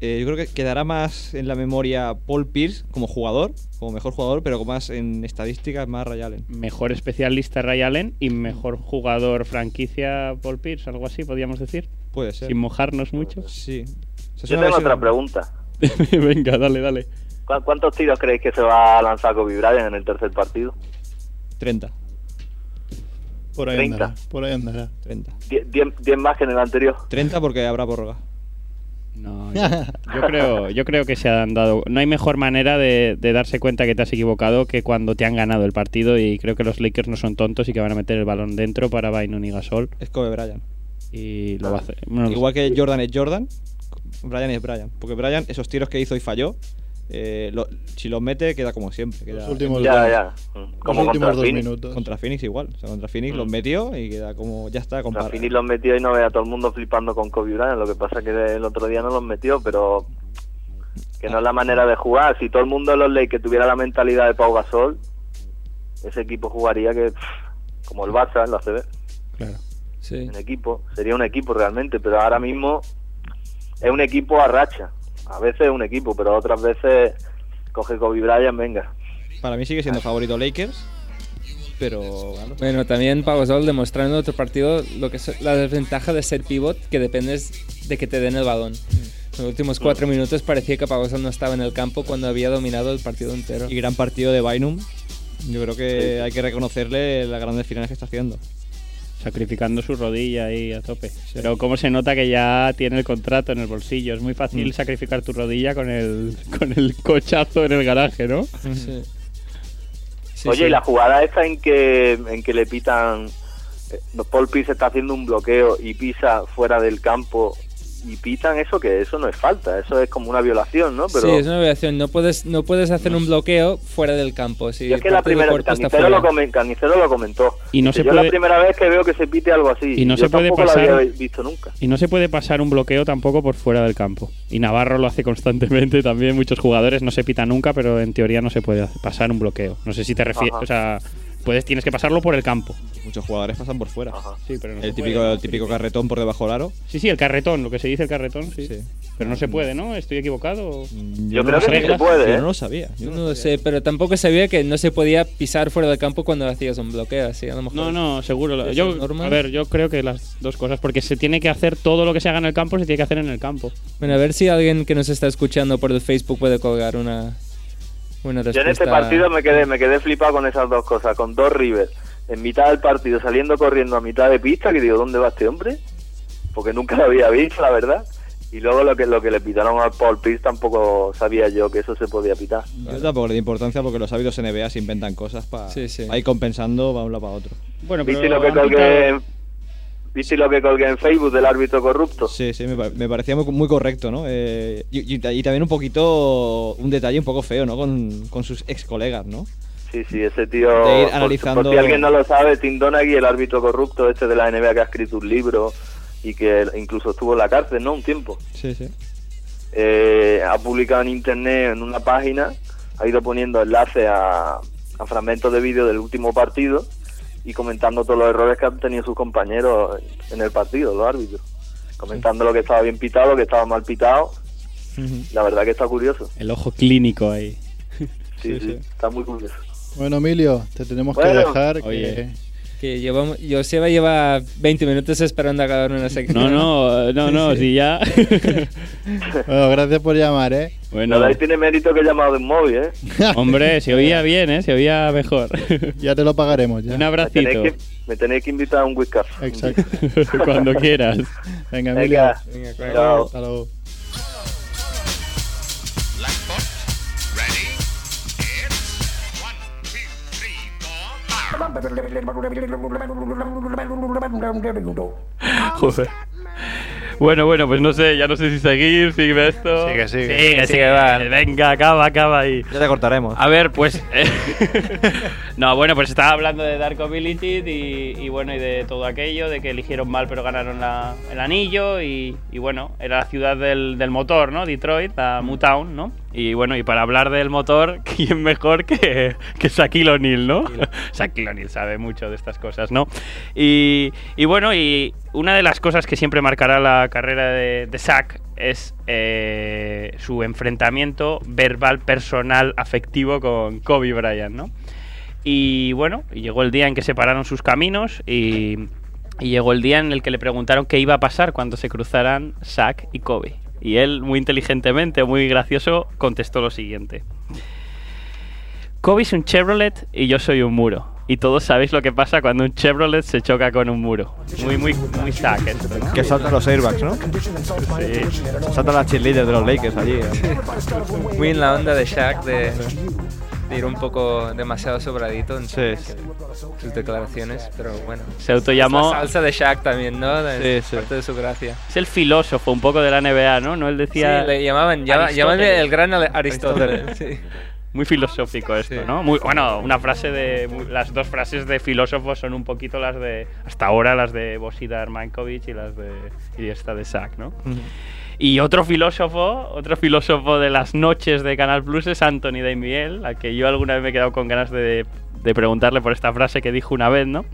Eh, yo creo que quedará más en la memoria Paul Pierce como jugador, como mejor jugador, pero con más en estadísticas más Ray Allen. Mejor especialista Ray Allen y mejor jugador franquicia Paul Pierce, algo así, podríamos decir. Puede ser. Sin mojarnos mucho. Sí. Yo tengo otra pregunta. Venga, dale, dale. ¿Cu- ¿Cuántos tiros creéis que se va a lanzar Kobe Bryant en el tercer partido? 30. Por ahí 30. andará. Por ahí andará. 30. 10 más que en el anterior. 30 porque habrá prórroga. No, yo, yo creo, yo creo que se han dado. No hay mejor manera de, de darse cuenta que te has equivocado que cuando te han ganado el partido. Y creo que los Lakers no son tontos y que van a meter el balón dentro para Bynum y Gasol. Es Kobe Bryant. Y lo va a hacer. Bueno, Igual que Jordan es Jordan, Brian es Brian. Porque Brian, esos tiros que hizo y falló, eh, lo- si los mete, queda como siempre. Queda Los últimos Ya, dos- ya. Los Como últimos contra dos Phoenix. minutos. Contra Phoenix igual. O sea, contra Phoenix Mm. los metió y queda como. Ya está, compadre. Fini los metió y no vea a todo el mundo flipando con Kobe Bryant. Lo que pasa es que el otro día no los metió, pero que no es la manera de jugar. Si todo el mundo en los Lakers tuviera la mentalidad de Pau Gasol, ese equipo jugaría que pff, como el Barça en la CB, claro. Sí. en equipo. Sería un equipo realmente, pero ahora mismo es un equipo a racha. A veces es un equipo, pero otras veces coge Kobe Bryant, venga. Para mí sigue siendo favorito Lakers. Pero. bueno. Bueno, también Pau Gasol demostrando en otro partido lo que es la desventaja de ser pivot, que dependes de que te den el balón. En los últimos cuatro minutos parecía que Pau Gasol no estaba en el campo cuando había dominado el partido entero. Y gran partido de Bynum. Yo creo que hay que reconocerle las grandes finales que está haciendo. Sacrificando su rodilla ahí a tope. Pero cómo se nota que ya tiene el contrato en el bolsillo. Es muy fácil Mm. sacrificar tu rodilla con el, con el cochazo en el garaje, ¿no? Sí. Sí, Oye, sí. y la jugada esta en que en que le pitan eh, Paul Pierce está haciendo un bloqueo y pisa fuera del campo y pitan eso que eso no es falta, eso es como una violación, ¿no? Pero Sí, es una violación. No puedes, no puedes hacer un bloqueo fuera del campo. Si y es que la primera Carnicero lo, fuera. comen- Carnicero lo comentó. Y no Dice, se yo puede- la primera vez que veo que se pite algo así. Y no yo se puede pasar- lo había visto nunca. Y no se puede pasar un bloqueo tampoco por fuera del campo. Y Navarro lo hace constantemente también. Muchos jugadores no se pita nunca, pero en teoría no se puede pasar un bloqueo. No sé si te refieres. O sea, puedes, tienes que pasarlo por el campo. Muchos jugadores pasan por fuera. Sí, pero no se el típico, puede. el típico carretón por debajo del aro. Sí, sí, el carretón, lo que se dice el carretón, sí. Sí. Pero no se puede, ¿no? ¿Estoy equivocado? Yo no creo que sí se puede, Yo ¿eh? no lo sabía. Yo Yo no lo sé, pero tampoco sabía que no se podía pisar fuera del campo cuando hacías un bloqueo. Así, a lo mejor No, no, seguro. ¿Eso Yo, a ver, yo creo que las dos cosas, porque se tiene que hacer todo lo que se haga en el campo, se tiene que hacer en el campo. Bueno, a ver si alguien que nos está escuchando por el Facebook puede colgar una, una Yo en este partido me quedé, me quedé flipado con esas dos cosas, con dos Rivers en mitad del partido saliendo corriendo a mitad de pista, que digo, ¿dónde va este hombre? Porque nunca lo había visto, la verdad. Y luego lo que lo que le pitaron a Paul Pierce tampoco sabía yo que eso se podía pitar. Yo tampoco le di importancia porque los hábitos NBA se inventan cosas para Sí, sí. ir compensando para un lado para otro. Bueno, pero ¿Viste lo que pitado- ¿viste lo que colgué en Facebook del árbitro corrupto? Sí, sí, me, pa- me parecía muy, muy correcto, ¿no? Eh, y, y ta- y también un poquito, un detalle un poco feo, ¿no? Con, con sus ex colegas, ¿no? Sí, sí, ese tío. De ir analizando- Por, si alguien no lo sabe, Tim Donaghy, el árbitro corrupto este de la NBA que ha escrito un libro y que incluso estuvo en la cárcel, ¿no? Un tiempo. Sí, sí. eh, ha publicado en internet en una página, ha ido poniendo enlaces a, a fragmentos de vídeo del último partido y comentando todos los errores que han tenido sus compañeros en el partido, los árbitros. Comentando lo que estaba bien pitado, lo que estaba mal pitado. La verdad que está curioso. El ojo clínico ahí. Sí, sí, está muy curioso. Bueno, Emilio, te tenemos que dejar. Oye. Que llevamos, Joseba lleva 20 minutos esperando a acabar una sección. No, no, no, no, si ya. Bueno, gracias por llamar, ¿eh? bueno, ahí tiene mérito que he llamado de un móvil, ¿eh? hombre, se oía bien, ¿eh? Se oía mejor. Ya te lo pagaremos, ya. Un Me abracito. tenéis, que, me tenéis que invitar a un whisky. Exacto. Cuando quieras. Venga. Venga, Venga, claro. Hasta luego. خوبه Bueno, bueno, pues no sé, ya no sé si seguir, sigue esto. Sigue, sigue. Sigue, sigue, va. Venga, acaba, acaba ahí. Ya te cortaremos. A ver, pues. eh, no, bueno, pues estaba hablando de Dark Ability y, y bueno, y de todo aquello, de que eligieron mal pero ganaron la- el anillo y, y bueno, era la ciudad del, del motor, ¿no? Detroit, la Mutown, ¿no? Y bueno, y para hablar del motor, ¿quién mejor que, que Shaquille O'Neal, ¿no? Shaquille O'Neal sabe mucho de estas cosas, ¿no? Y, y bueno, y una de las cosas que siempre marcará la carrera de, Shaq es eh, su enfrentamiento verbal, personal, afectivo con Kobe Bryant, ¿no? Y bueno, llegó el día en que separaron sus caminos y, y llegó el día en el que le preguntaron qué iba a pasar cuando se cruzaran Shaq y Kobe. Y él, muy inteligentemente, muy gracioso, contestó lo siguiente. Kobe es un Chevrolet y yo soy un muro. Y todos sabéis lo que pasa cuando un Chevrolet se choca con un muro. Muy, muy, muy Shaq esto, ¿no? Que saltan los airbags, ¿no? Sí. Saltan las cheerleaders de los Lakers allí. Muy en la onda de Shaq de, de ir un poco demasiado sobradito en sus, sus declaraciones, pero bueno. Se autollamó- La salsa de Shaq también, ¿no? Es Sí, sí. parte de su gracia. Es el filósofo un poco de la NBA, ¿no? No él decía. Sí, le llamaban, llama- Aristóteles. llámale el gran Aristóteles. sí. Muy filosófico esto, Sí. ¿no? Muy, bueno, una frase de. muy- las dos frases de filósofos son un poquito las de. Hasta ahora las de Bosidar Mankovic y las de. Y esta de Sack, ¿no? Y otro filósofo, otro filósofo de las noches de Canal Plus es Anthony Daimiel, al que yo alguna vez me he quedado con ganas de, de preguntarle por esta frase que dijo una vez, ¿no?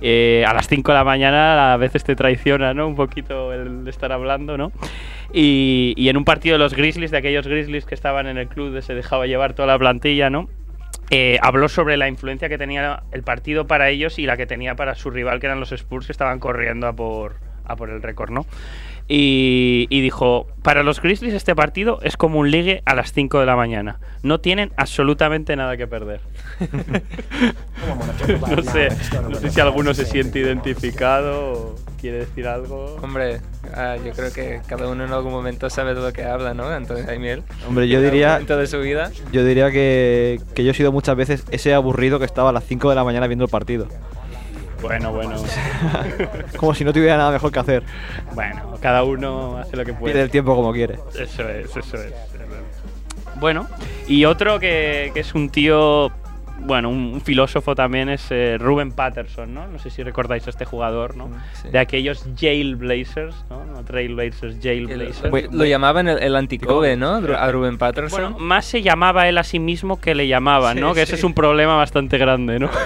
Eh, a las 5 de la mañana a veces te traiciona, ¿no? Un poquito el estar hablando, ¿no? Y, en un partido de los Grizzlies, de aquellos Grizzlies que estaban en el club de se dejaba llevar toda la plantilla, ¿no? Eh, habló sobre la influencia que tenía el partido para ellos y la que tenía para su rival, que eran los Spurs, que estaban corriendo a por, a por el récord, ¿no? Y, y dijo, para los Grizzlies este partido es como un ligue a las 5 de la mañana. No tienen absolutamente nada que perder. no sé, no sé si alguno se siente identificado o quiere decir algo. Hombre, ah, yo creo que cada uno en algún momento sabe de lo que habla, ¿no? Antonio Daimiel. Hombre, yo diría- de su vida. Yo diría que, que yo he sido muchas veces ese aburrido que estaba a las 5 de la mañana viendo el partido. Bueno, bueno. Como si no tuviera nada mejor que hacer. Bueno, cada uno hace lo que puede. Pierde el tiempo como quiere. Eso es, eso es. Bueno, y otro que, que es un tío, bueno, un, un filósofo también es eh, Ruben Patterson, ¿no? No sé si recordáis a este jugador, ¿no? Sí. De aquellos Jailblazers, ¿no? No Trailblazers, Jailblazers. Lo llamaban el, el anticobe, ¿no? A Rubén Patterson. Bueno, más se llamaba él a sí mismo que le llamaban, Sí, ¿no? Que ese sí. es un problema bastante grande, ¿no?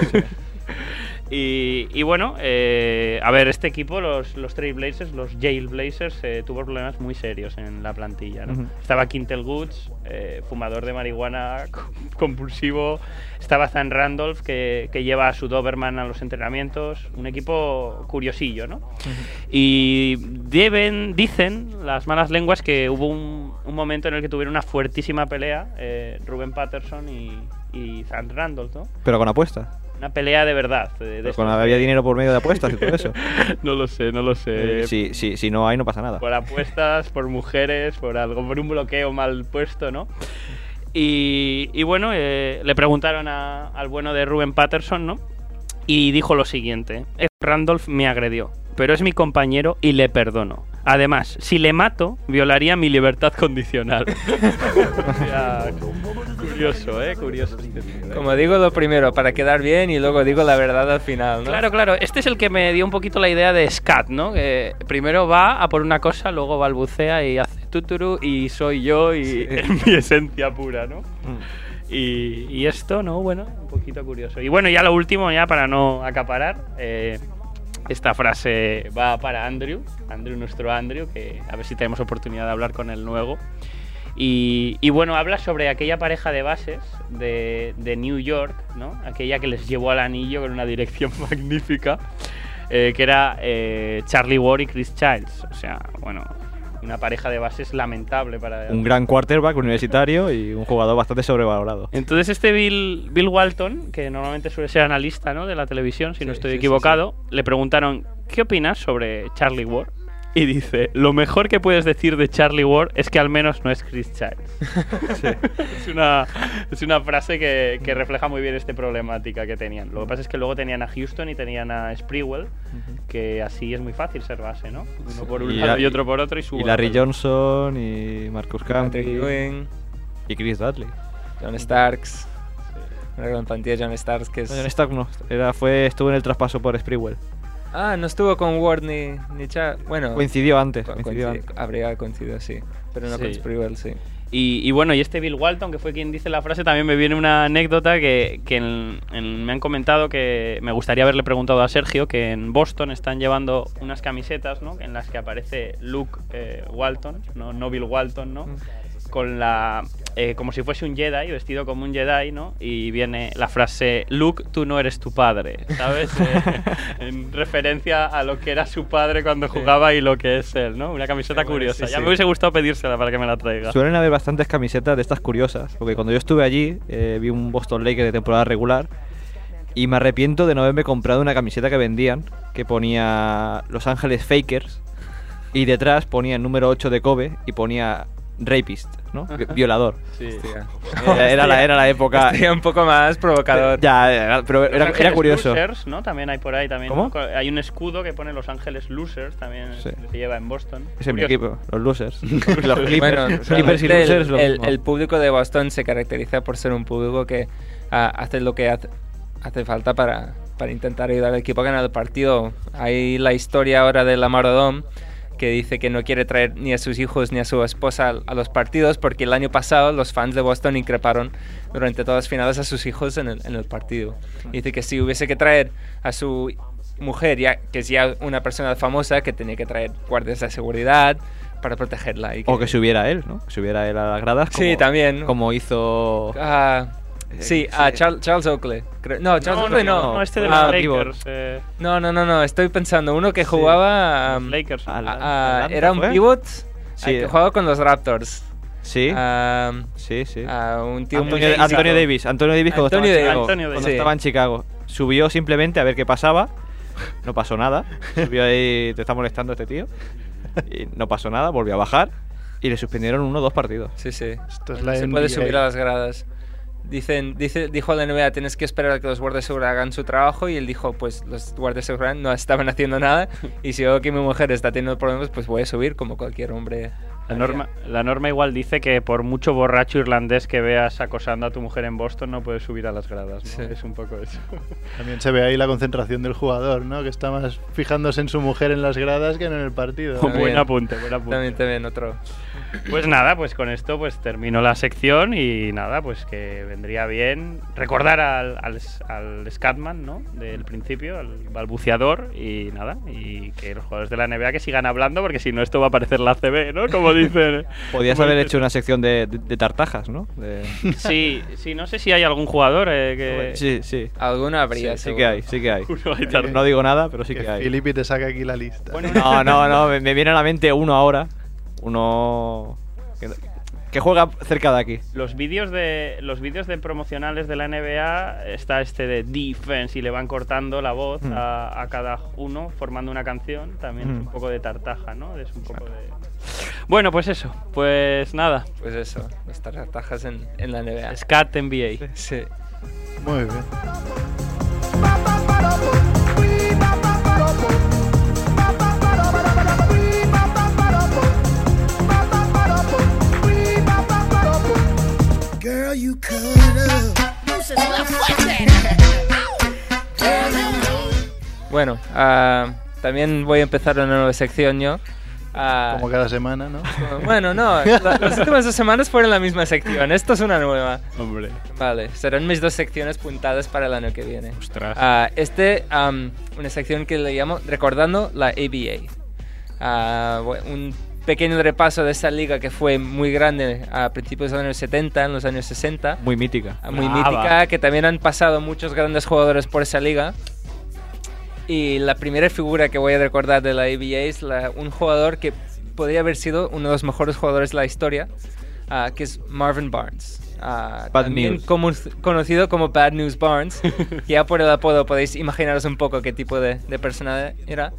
y, y bueno, eh, a ver, este equipo, los, los Trailblazers, los Jailblazers, eh, tuvo problemas muy serios en la plantilla, ¿no? Estaba Quintel Woods, eh, fumador de marihuana co- compulsivo. Estaba Zan Randolph, que, que lleva a su Doberman a los entrenamientos. Un equipo curiosillo, ¿no? Y deben, dicen las malas lenguas que hubo un, un momento en el que tuvieron una fuertísima pelea eh, Ruben Patterson y, y Zan Randolph, ¿no? Pero con apuestas. Una pelea de verdad. de- de Pero con, había dinero por medio de apuestas y todo eso. no lo sé, no lo sé. Eh, si, si, si no hay, no pasa nada. Por apuestas, por mujeres, por algo, por un bloqueo mal puesto, ¿no? Y, y bueno, eh, le preguntaron a- al bueno de Ruben Patterson, ¿no? Y dijo lo siguiente: "Eh, Randolph me agredió, pero es mi compañero y le perdono. Además, si le mato, violaría mi libertad condicional. O sea, curioso, ¿eh? Curioso. este ¿eh? Como digo lo primero, para quedar bien y luego digo la verdad al final, ¿no? Claro, claro. Este es el que me dio un poquito la idea de Scat, ¿no? Que primero va a por una cosa, luego balbucea y hace tuturu y soy yo y es mi esencia pura, ¿no? Y, y esto, ¿no? Bueno, un poquito curioso. Y bueno, ya lo último, ya para no acaparar, eh, esta frase va para Andrew, Andrew, nuestro Andrew, que a ver si tenemos oportunidad de hablar con él luego. Y, y bueno, habla sobre aquella pareja de bases de, de New York, ¿no? Aquella que les llevó al anillo con una dirección magnífica, eh, que era eh, Charlie Ward y Chris Childs. O sea, bueno, una pareja de bases lamentable para... Un gran quarterback universitario y un jugador bastante sobrevalorado. Entonces este Bill, Bill Walton, que normalmente suele ser analista ¿no? de la televisión, si no estoy sí, sí, equivocado, le preguntaron, ¿qué opinas sobre Charlie Ward? Y dice, lo mejor que puedes decir de Charlie Ward es que al menos no es Chris Childs. es, una, es una frase que, que refleja muy bien esta problemática que tenían. Lo que pasa es que luego tenían a Houston y tenían a Sprewell, que así es muy fácil ser base, ¿no? Uno por un Y lado la- y otro por otro y. Larry Johnson, y Marcus Camby, y Chris Dudley. John Starks. Una gran plantilla de John Starks que es... No, John Stark no, era, fue, estuvo en el traspaso por Sprewell. Ah, no estuvo con Ward ni, ni Cha- Bueno, Coincidió antes, co- coincidió coincidi- antes. habría coincidido, sí. Pero no con Sí. Sprewell, sí. Y, y bueno, y este Bill Walton, que fue quien dice la frase, también me viene una anécdota que, que en- en- me han comentado que me gustaría haberle preguntado a Sergio, que en Boston están llevando unas camisetas, ¿no? En las que aparece Luke eh, Walton, no, no Bill Walton, ¿no? Con la... eh, como si fuese un Jedi, vestido como un Jedi, ¿no? Y viene la frase, Luke, tú no eres tu padre, ¿sabes? Eh, en referencia a lo que era su padre cuando jugaba y lo que es él, ¿no? Una camiseta bueno, curiosa. sí, ya sí. me hubiese gustado pedírsela para que me la traiga. Suelen haber bastantes camisetas de estas curiosas, porque cuando yo estuve allí eh, vi un Boston Lakers de temporada regular y me arrepiento de no haberme comprado una camiseta que vendían que ponía Los Ángeles Fakers y detrás ponía el número 8 de Kobe y ponía Rapist, ¿no? Vi- Violador. Sí. Era, era la, era la época... Estaría un poco más provocador. Ya, era- pero Los era, era curioso. Losers, ¿no? También hay por ahí también. ¿Cómo? Hay un escudo que pone Los Ángeles Losers, también Sí. se lleva en Boston. Es mi Curioso. equipo, los losers. los Clippers, Bueno, Clippers y losers. el, lo el- mismo. el público de Boston se caracteriza por ser un público que ah, hace lo que hace, hace falta para, para intentar ayudar al equipo a ganar el partido. Hay la historia ahora de Lamar Odom que dice que no quiere traer ni a sus hijos ni a su esposa a, los partidos porque el año pasado los fans de Boston increparon durante todas las finales a sus hijos en el, en el partido. Dice que si hubiese que traer a su mujer, ya, que es ya una persona famosa, que tenía que traer guardias de seguridad para protegerla. Y O que subiera él, ¿no? Que subiera él a las gradas. Sí, como- también. Como hizo. Ah, sí, Eh, a sí. Charles, Charles Oakley. Creo- No, Charles No, Oakley no, no. no, este de Ah, los Pivot. Lakers. eh, No, no, no, no, estoy pensando. Uno que jugaba. um, Lakers. a- Atlanta, a- era un ¿fue? pivot Sí. ah, que jugaba con los Raptors. Sí. Ah, sí, sí. ah, un tío muy Antonio, físico. Antonio Davis. Antonio Davis cuando, Antonio estaba, en Davis. Chicago, Antonio cuando Davis. estaba en Chicago. Subió simplemente a ver qué pasaba. No pasó nada. Subió ahí, te está molestando este tío. Y no pasó nada, volvió a bajar. Y le suspendieron uno o dos partidos. Sí, sí. Esto es la se puede NBA. subir a las gradas. Dicen, dice, dijo la NBA, tienes que esperar a que los guardias de seguridad hagan su trabajo y él dijo, pues los guardias de seguridad no estaban haciendo nada y si veo que mi mujer está teniendo problemas, pues voy a subir como cualquier hombre. La norma, la norma igual dice que por mucho borracho irlandés que veas acosando a tu mujer en Boston no puedes subir a las gradas, ¿no? Sí. Es un poco eso. También se ve ahí la concentración del jugador, ¿no? Que está más fijándose en su mujer en las gradas que en el partido. También. buen apunte, buen apunte. También, también, otro. Pues nada, pues con esto pues termino la sección y nada, pues que vendría bien recordar al, al, al Scatman, ¿no? Del principio, al balbuceador y nada, y que los jugadores de la NBA que sigan hablando porque si no esto va a parecer la CB, ¿no? Como dicen. Podías como haber hecho una sección de, de- de tartajas, ¿no? De- Sí, sí, no sé si hay algún jugador eh, que... Sí, sí. Alguna habría, Sí, sí que hay, sí que hay. Hay No, digo nada, pero sí que que hay. Filippi te saca aquí la lista. No, no, no, me, me viene a la mente uno ahora. Uno que, que juega cerca de aquí. Los vídeos de los vídeos de promocionales de la NBA está este de defense y le van cortando la voz Mm. a, a cada uno formando una canción. También es Mm. un poco de tartaja, ¿no? Es un poco de. Bueno, pues eso. Pues nada. Pues eso, las tartajas en, en la NBA. Scat NBA. Sí. Muy bien. Bueno, ah, también voy a empezar una nueva sección yo. Ah, Como cada semana, ¿no? Bueno, no, la- las últimas dos semanas fueron la misma sección. Esto es una nueva. Hombre. Vale, serán mis dos secciones puntadas para el año que viene. Ostras. Ah, este, am, una sección que le llamo Recordando la ABA. Un pequeño repaso de esta liga que fue muy grande a principios de los años 70, en los años 60. Muy mítica. Ah, Muy Brava. mítica, que también han pasado muchos grandes jugadores por esa liga. Y la primera figura que voy a recordar de la ABA es la- un jugador que podría haber sido uno de los mejores jugadores de la historia, ah, que es Marvin Barnes. Ah, Bad también News. como- conocido como Bad News Barnes. ya por el apodo podéis imaginaros un poco qué tipo de, de persona era.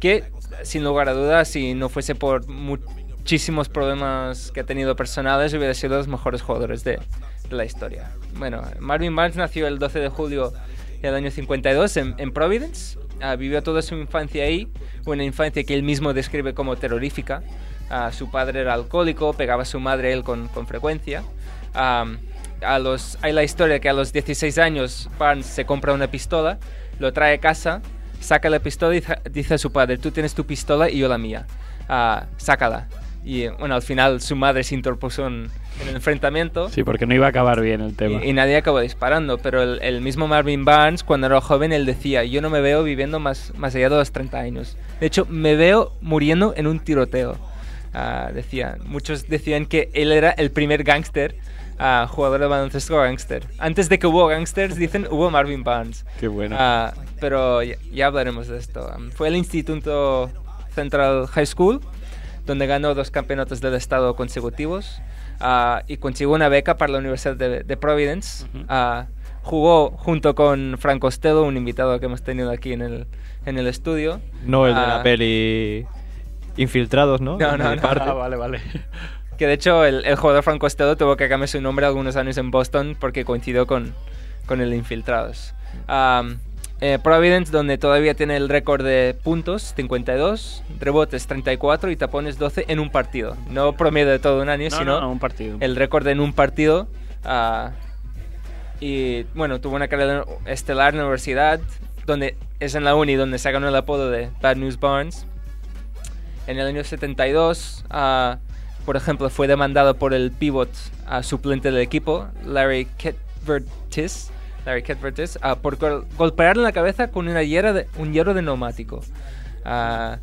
que sin lugar a dudas, si no fuese por muchísimos problemas que ha tenido personales, hubiera sido los mejores jugadores de, de la historia. Bueno, Marvin Barnes nació el 12 de julio del año 52 en, en Providence. Ah, vivió toda su infancia ahí, una infancia que él mismo describe como terrorífica. Ah, su padre era alcohólico, pegaba a su madre él con, con frecuencia. Ah, a los, hay la historia que a los 16 años Barnes se compra una pistola, lo trae a casa, saca la pistola y dice- a su padre, tú tienes tu pistola y yo la mía, Ah, sácala. Y bueno, al final su madre se interpuso en, en el enfrentamiento. Sí, porque no iba a acabar bien el tema. Y, y nadie acabó disparando, pero el, el mismo Marvin Barnes, cuando era joven, él decía, yo no me veo viviendo más, más allá de los 30 años. De hecho, me veo muriendo en un tiroteo. Decía, muchos decían que él era el primer gángster, ah, jugador de baloncesto gángster. Antes de que hubo gángsters, dicen, hubo Marvin Barnes. Qué bueno. Ah, pero ya, ya hablaremos de esto. Um, fue el Instituto Central High School, donde ganó dos campeonatos del estado consecutivos ah, y consiguió una beca para la Universidad de, de Providence. Ah, jugó junto con Frank Costello, un invitado que hemos tenido aquí en el, en el estudio. No el de la peli Infiltrados, ¿no? No, no, no. parte. Ah, vale, vale. Que de hecho el, el jugador Frank Costello tuvo que cambiar su nombre algunos años en Boston porque coincidió con, con el Infiltrados. Eh, Providence, donde todavía tiene el récord de puntos, 52, rebotes 34 y tapones 12 en un partido. No promedio de todo un año, No, sino no, no, un partido. el récord en un partido. ah, y bueno, tuvo una carrera estelar en la universidad, donde es en la uni donde se ganó el apodo de Bad News Barnes. En el año 72, ah, por ejemplo, fue demandado por el pivot ah, suplente del equipo, Larry Ketvertis, Larry Ketvertis, ah, por gol- golpear en la cabeza con una hierro de, un hierro de neumático. Ah,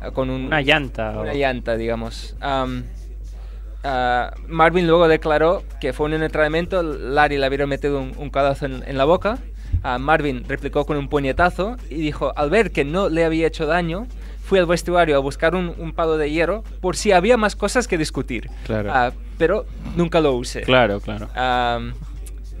ah, con un- Una llanta. o- Una llanta, digamos. Am, ah, Marvin luego declaró que fue un entrenamiento, Larry le había metido un, un codazo en, en la boca. Marvin replicó con un puñetazo y dijo, al ver que no le había hecho daño, fui al vestuario a buscar un, un palo de hierro por si había más cosas que discutir. Claro. Ah, pero nunca lo usé. Claro, claro. Am,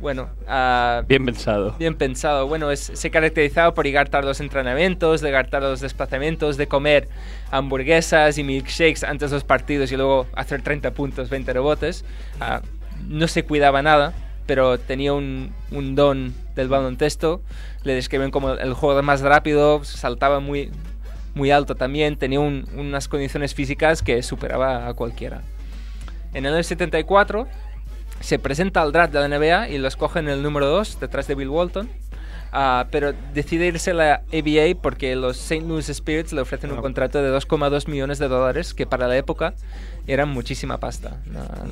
bueno, ah, Bien pensado. Bien pensado. Bueno, es- se caracterizaba por llegar tarde a los entrenamientos, llegar tarde a los desplazamientos, de comer hamburguesas y milkshakes antes de los partidos y luego hacer 30 puntos, 20 rebotes. Ah, no se cuidaba nada, pero tenía un, un don del baloncesto. Le describen como el jugador más rápido, saltaba muy, muy alto también, tenía un- unas condiciones físicas que superaba a cualquiera. En el año 74 se presenta al draft de la NBA y lo escoge en el número 2 detrás de Bill Walton. Ah, pero decide irse a la ABA porque los St. Louis Spirits le ofrecen un contrato de 2,2 millones de dólares, que para la época era muchísima pasta.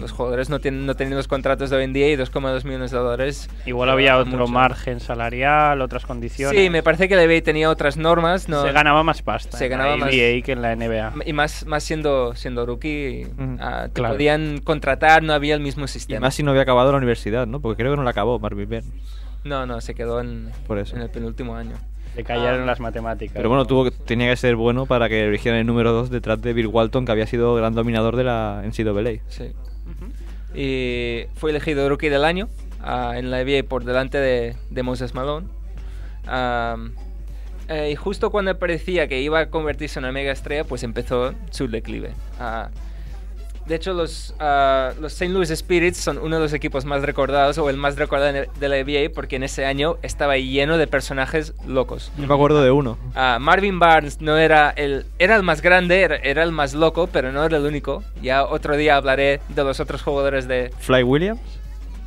Los jugadores no, tienen, no tenían los contratos de hoy en día y 2,2 millones de dólares. Igual había otro mucho. margen salarial, otras condiciones. Sí, me parece que la ABA tenía otras normas. No, Se ganaba más pasta. Se en la ganaba más. NBA que en la NBA. Y más, más siendo, siendo rookie, ah, te Claro. podían contratar, no había el mismo Y sistema. más si no había acabado la universidad, ¿no? Porque creo que no la acabó Marvin Barnes. No, no, se quedó en, Por eso. en el penúltimo año. Le cayeron Ah. las matemáticas. Pero bueno, tuvo que- tenía que ser bueno para que eligieran el número 2 detrás de Bill Walton, que había sido gran dominador de la NCAA. Sí. Y fue elegido rookie del año ah, en la NBA por delante de, de Moses Malone. Eh, y justo cuando parecía que iba a convertirse en una mega estrella, pues empezó su declive. Ah, de hecho, los, ah, los St. Louis Spirits son uno de los equipos más recordados o el más recordado de la NBA porque en ese año estaba lleno de personajes locos. Yo me acuerdo de uno. Ah, Marvin Barnes no era el, era el más grande, era, era el más loco, pero no era el único. Ya otro día hablaré de los otros jugadores de Fly Williams.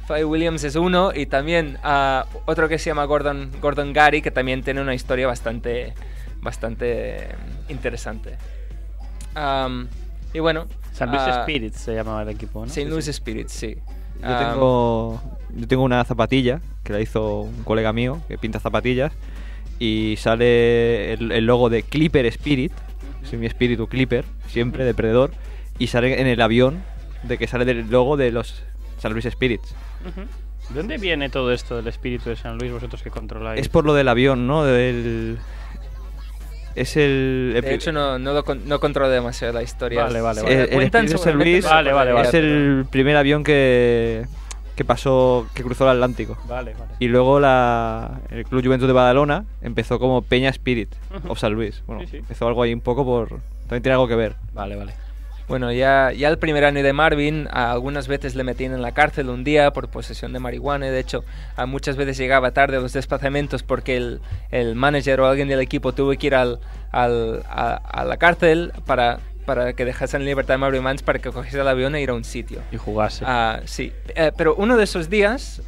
Fly Williams es uno y también ah, otro que se llama Gordon, Gordon Gary que también tiene una historia bastante, bastante interesante. Am, y bueno, San Luis ah, Spirits se llamaba el equipo, ¿no? St. Louis Spirits, sí. Yo Am, tengo, yo tengo una zapatilla que la hizo un colega mío que pinta zapatillas y sale el, el logo de Clipper Spirit. Soy mi espíritu Clipper, siempre depredador. Y sale en el avión de que sale del logo de los San Luis Spirits. ¿De dónde viene todo esto del espíritu de San Luis, vosotros que controláis? Es por lo del avión, ¿no? Del... Es el... de hecho, no, no, lo con- no controlo demasiado la historia. Vale, vale, vale. el, el Spirit. Vale, vale, vale. es el primer avión que, que pasó, que cruzó el Atlántico. Vale, vale. Y luego la, el Club Juventud de Badalona empezó como Peña Spirit of San Luis. Bueno, Sí, sí. empezó algo ahí un poco por... También tiene algo que ver. Vale, vale. Bueno, ya, ya el primer año de Marvin, a algunas veces le metían en la cárcel un día por posesión de marihuana. De hecho, a muchas veces llegaba tarde a los desplazamientos porque el, el manager o alguien del equipo tuvo que ir al, al- a, a la cárcel para, para que dejasen en libertad a Marvin Mans para que cogiese el avión e ir a un sitio. Y jugase. Ah, sí, Eh, pero uno de esos días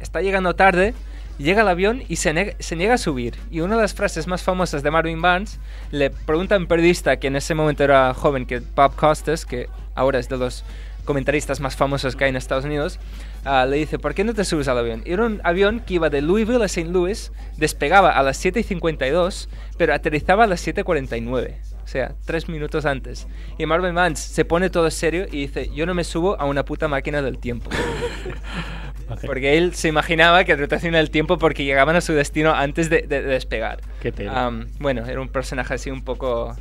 está llegando tarde, llega al avión y se, niega a subir. Y una de las frases más famosas de Marvin Barnes le pregunta a un periodista que en ese momento era joven, que Bob Costas, que ahora es de los comentaristas más famosos que hay en Estados Unidos, ah, le dice, ¿por qué no te subes al avión? Era un avión que iba de Louisville a St. Louis, despegaba a las 7.52, pero aterrizaba a las 7.49. O sea, tres minutos antes. Y Marvin Mans se pone todo serio y dice, yo no me subo a una puta máquina del tiempo. Porque él se imaginaba que rotación del tiempo porque llegaban a su destino antes de, de- de despegar. Qué. Am, bueno, era un personaje así un poco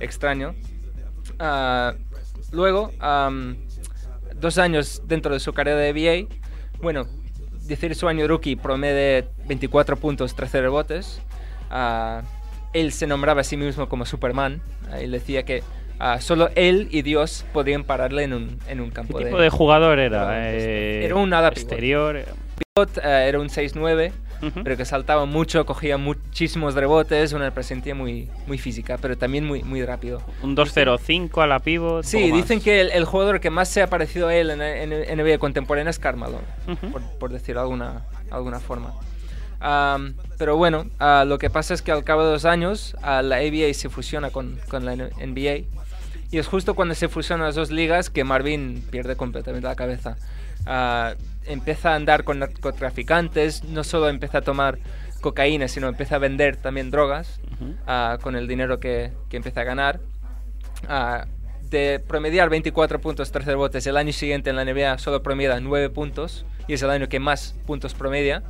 extraño. Ah, luego, am, dos años dentro de su carrera de NBA, bueno, decir su año rookie promede 24 puntos, 13 rebotes. Ah, él se nombraba a sí mismo como Superman. Él decía que ah, solo él y Dios podían pararle en un, en un campo ¿Qué tipo de jugador era? Eh, Era un pivot. exterior. eh, Pivot, eh, era un 6-9, pero que saltaba mucho, cogía muchísimos rebotes, una presencia muy, muy física, pero también muy, muy rápido. Un 2-0-5 a la pivot. Sí, dicen que el, el jugador que más se ha parecido a él en, en, NBA contemporánea es Carmelo, Ujú. por, por decirlo de alguna, alguna forma. Am, pero bueno, ah, lo que pasa es que al cabo de dos años ah, la ABA se fusiona con, con la NBA y es justo cuando se fusionan las dos ligas que Marvin pierde completamente la cabeza. Ah, empieza a andar con narcotraficantes, no solo empieza a tomar cocaína, sino empieza a vender también drogas ah, con el dinero que, que empieza a ganar. Ah, de promediar 24 puntos, 13 rebotes, el año siguiente en la NBA solo promedia 9 puntos y es el año que más puntos promedia.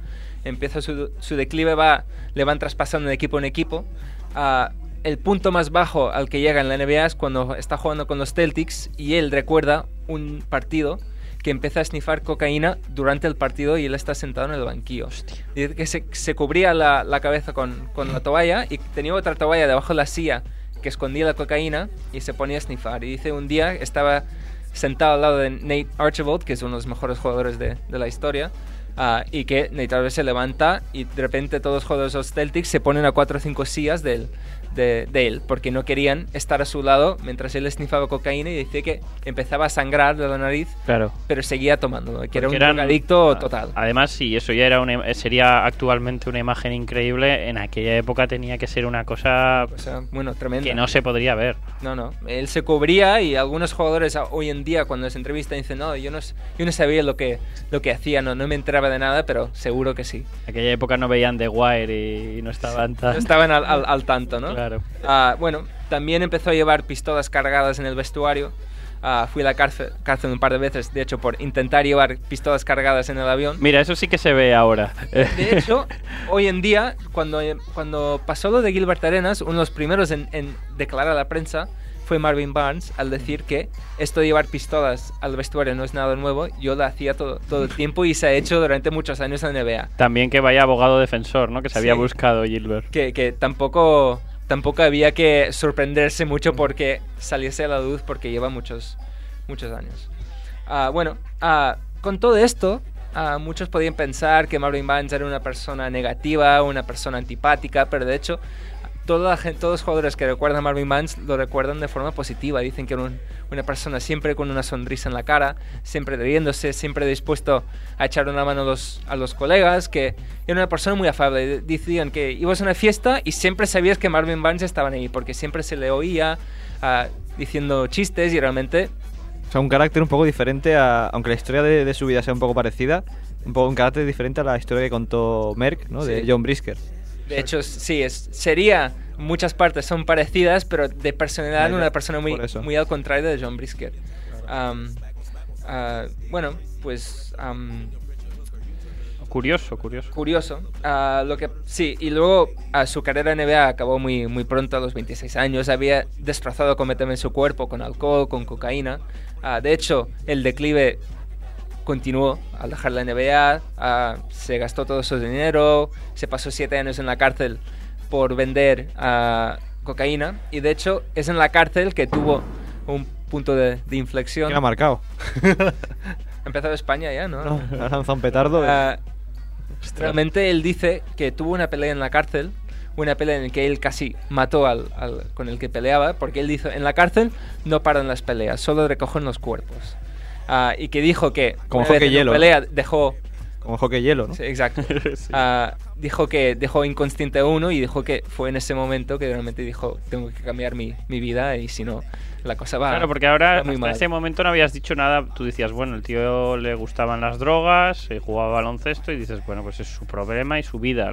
Empieza su, su declive, va, le van traspasando de equipo en equipo. Ah, el punto más bajo al que llega en la NBA es cuando está jugando con los Celtics y él recuerda un partido que empieza a snifar cocaína durante el partido y él está sentado en el banquillo. Dice que se, se cubría la, la cabeza con, con la toalla y tenía otra toalla debajo de la silla que escondía la cocaína y se ponía a snifar. Y dice un día estaba sentado al lado de Nate Archibald, que es uno de los mejores jugadores de, de la historia, ah, y que Nate Archibald se levanta y de repente todos los jugadores de los Celtics se ponen a cuatro o cinco sillas del, de, de él, porque no querían estar a su lado mientras él snifaba cocaína y dice que empezaba a sangrar de la nariz, Claro. pero seguía tomándolo, que era un eran- drogadicto total. Además, sí, eso ya era una, sería actualmente una imagen increíble. En aquella época tenía que ser una cosa O sea, bueno, tremenda. que no se podría ver. No, no. Él se cubría y algunos jugadores hoy en día cuando les entrevistan dicen, no, yo no, yo no sabía lo que, lo que hacía, no, no me enteraba de nada, pero seguro que sí. En aquella época no veían The Wire y, y no estaban tan... No estaban al, al- al tanto, ¿no? Claro. Ah, bueno, también empezó a llevar pistolas cargadas en el vestuario. Ah, fui a la cárcel, cárcel un par de veces, de hecho, por intentar llevar pistolas cargadas en el avión. Mira, eso sí que se ve ahora. De hecho, hoy en día, cuando, cuando pasó lo de Gilbert Arenas, uno de los primeros en, en declarar a la prensa fue Marvin Barnes al decir que esto de llevar pistolas al vestuario no es nada nuevo, yo lo hacía todo, todo el tiempo y se ha hecho durante muchos años en la NBA. También que vaya abogado defensor, ¿no? Que se había Sí. buscado Gilbert. Que, que tampoco, tampoco había que sorprenderse mucho porque saliese a la luz porque lleva muchos, muchos años. Ah, bueno, ah, con todo esto, ah, muchos podían pensar que Marvin Barnes era una persona negativa, una persona antipática, pero de hecho toda la todos los jugadores que recuerdan a Marvin Barnes lo recuerdan de forma positiva. Dicen que era un- una persona siempre con una sonrisa en la cara, siempre riéndose, siempre dispuesto a echar una mano a los, a los colegas, que era una persona muy afable. Decían que ibas a una fiesta y siempre sabías que Marvin Barnes estaban ahí, porque siempre se le oía ah, diciendo chistes y realmente O sea, un carácter un poco diferente, a, aunque la historia de, de su vida sea un poco parecida, un poco un carácter diferente a la historia que contó Merck, ¿no? De Sí. John Brisker. De hecho, sí, es, sería, muchas partes son parecidas, pero de personalidad una persona muy, muy al contrario de John Brisker. Am, ah, bueno, pues am, Curioso, curioso. curioso. Ah, lo que sí, y luego ah, su carrera en NBA acabó muy, muy pronto, a los 26 años. Había destrozado completamente su cuerpo con alcohol, con cocaína. De hecho, el declive continuó al dejar la NBA, ah, se gastó todo su dinero, se pasó siete años en la cárcel por vender ah, cocaína y de hecho es en la cárcel que tuvo un punto de, de inflexión. ¿Quién ha marcado? Ha empezado España ya, ¿no? No, ha lanzado un petardo. Ah, realmente él dice que tuvo una pelea en la cárcel, una pelea en la que él casi mató al, al- con el que peleaba, porque él dijo, en la cárcel no paran las peleas, solo recogen los cuerpos. Ah, y que dijo que Como en una hielo, pelea dejó Como hockey hielo, ¿no? Sí, exacto. Ah, dijo que dejó inconsciente a uno y dijo que fue en ese momento que realmente dijo, tengo que cambiar mi, mi vida y si no, la cosa va Claro, porque ahora muy hasta mal. ese momento no habías dicho nada. Tú decías, bueno, el tío le gustaban las drogas, jugaba baloncesto y dices, bueno, pues es su problema y su vida.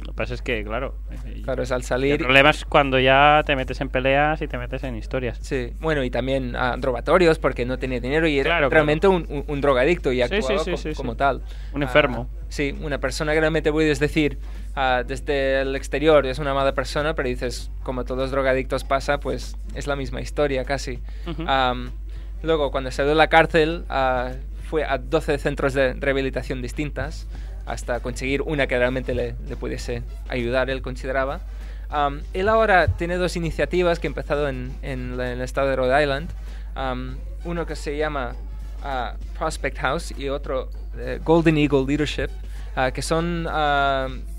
Lo, que pasa es que, claro. eh, Claro, es al el salir... problema es cuando ya te metes en peleas y te metes en historias. Sí, bueno, y también a drogatorios porque no tenía dinero y era Claro, realmente Un, un- un drogadicto y actuaba sí, sí, sí, sí. como tal. Un Ah, enfermo. sí, una persona que realmente puedes decir ah, desde el exterior es una mala persona, pero dices, como todos los drogadictos pasa, pues es la misma historia casi. Ujú. Am, luego, cuando salió de la cárcel, ah, fue a 12 centros de rehabilitación distintas hasta conseguir una que realmente le, le pudiese ayudar, él consideraba. Am, él ahora tiene dos iniciativas que ha empezado en, en en el estado de Rhode Island. Am, uno que se llama ah, Prospect House y otro eh, Golden Eagle Leadership, ah, que son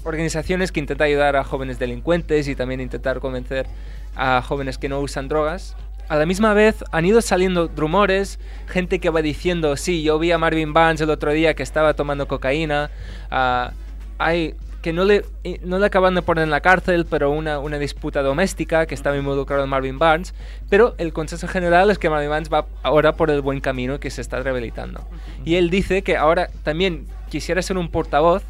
organizaciones que intentan ayudar a jóvenes delincuentes y también intentar convencer a jóvenes que no usan drogas. A la misma vez han ido saliendo rumores, gente que va diciendo, sí, yo vi a Marvin Barnes el otro día que estaba tomando cocaína, ah, hay que no le, eh, no le acaban de poner en la cárcel, pero una, una disputa doméstica que estaba involucrado en Marvin Barnes. Pero el consenso general es que Marvin Barnes va ahora por el buen camino que se está rehabilitando. Y él dice que ahora también quisiera ser un portavoz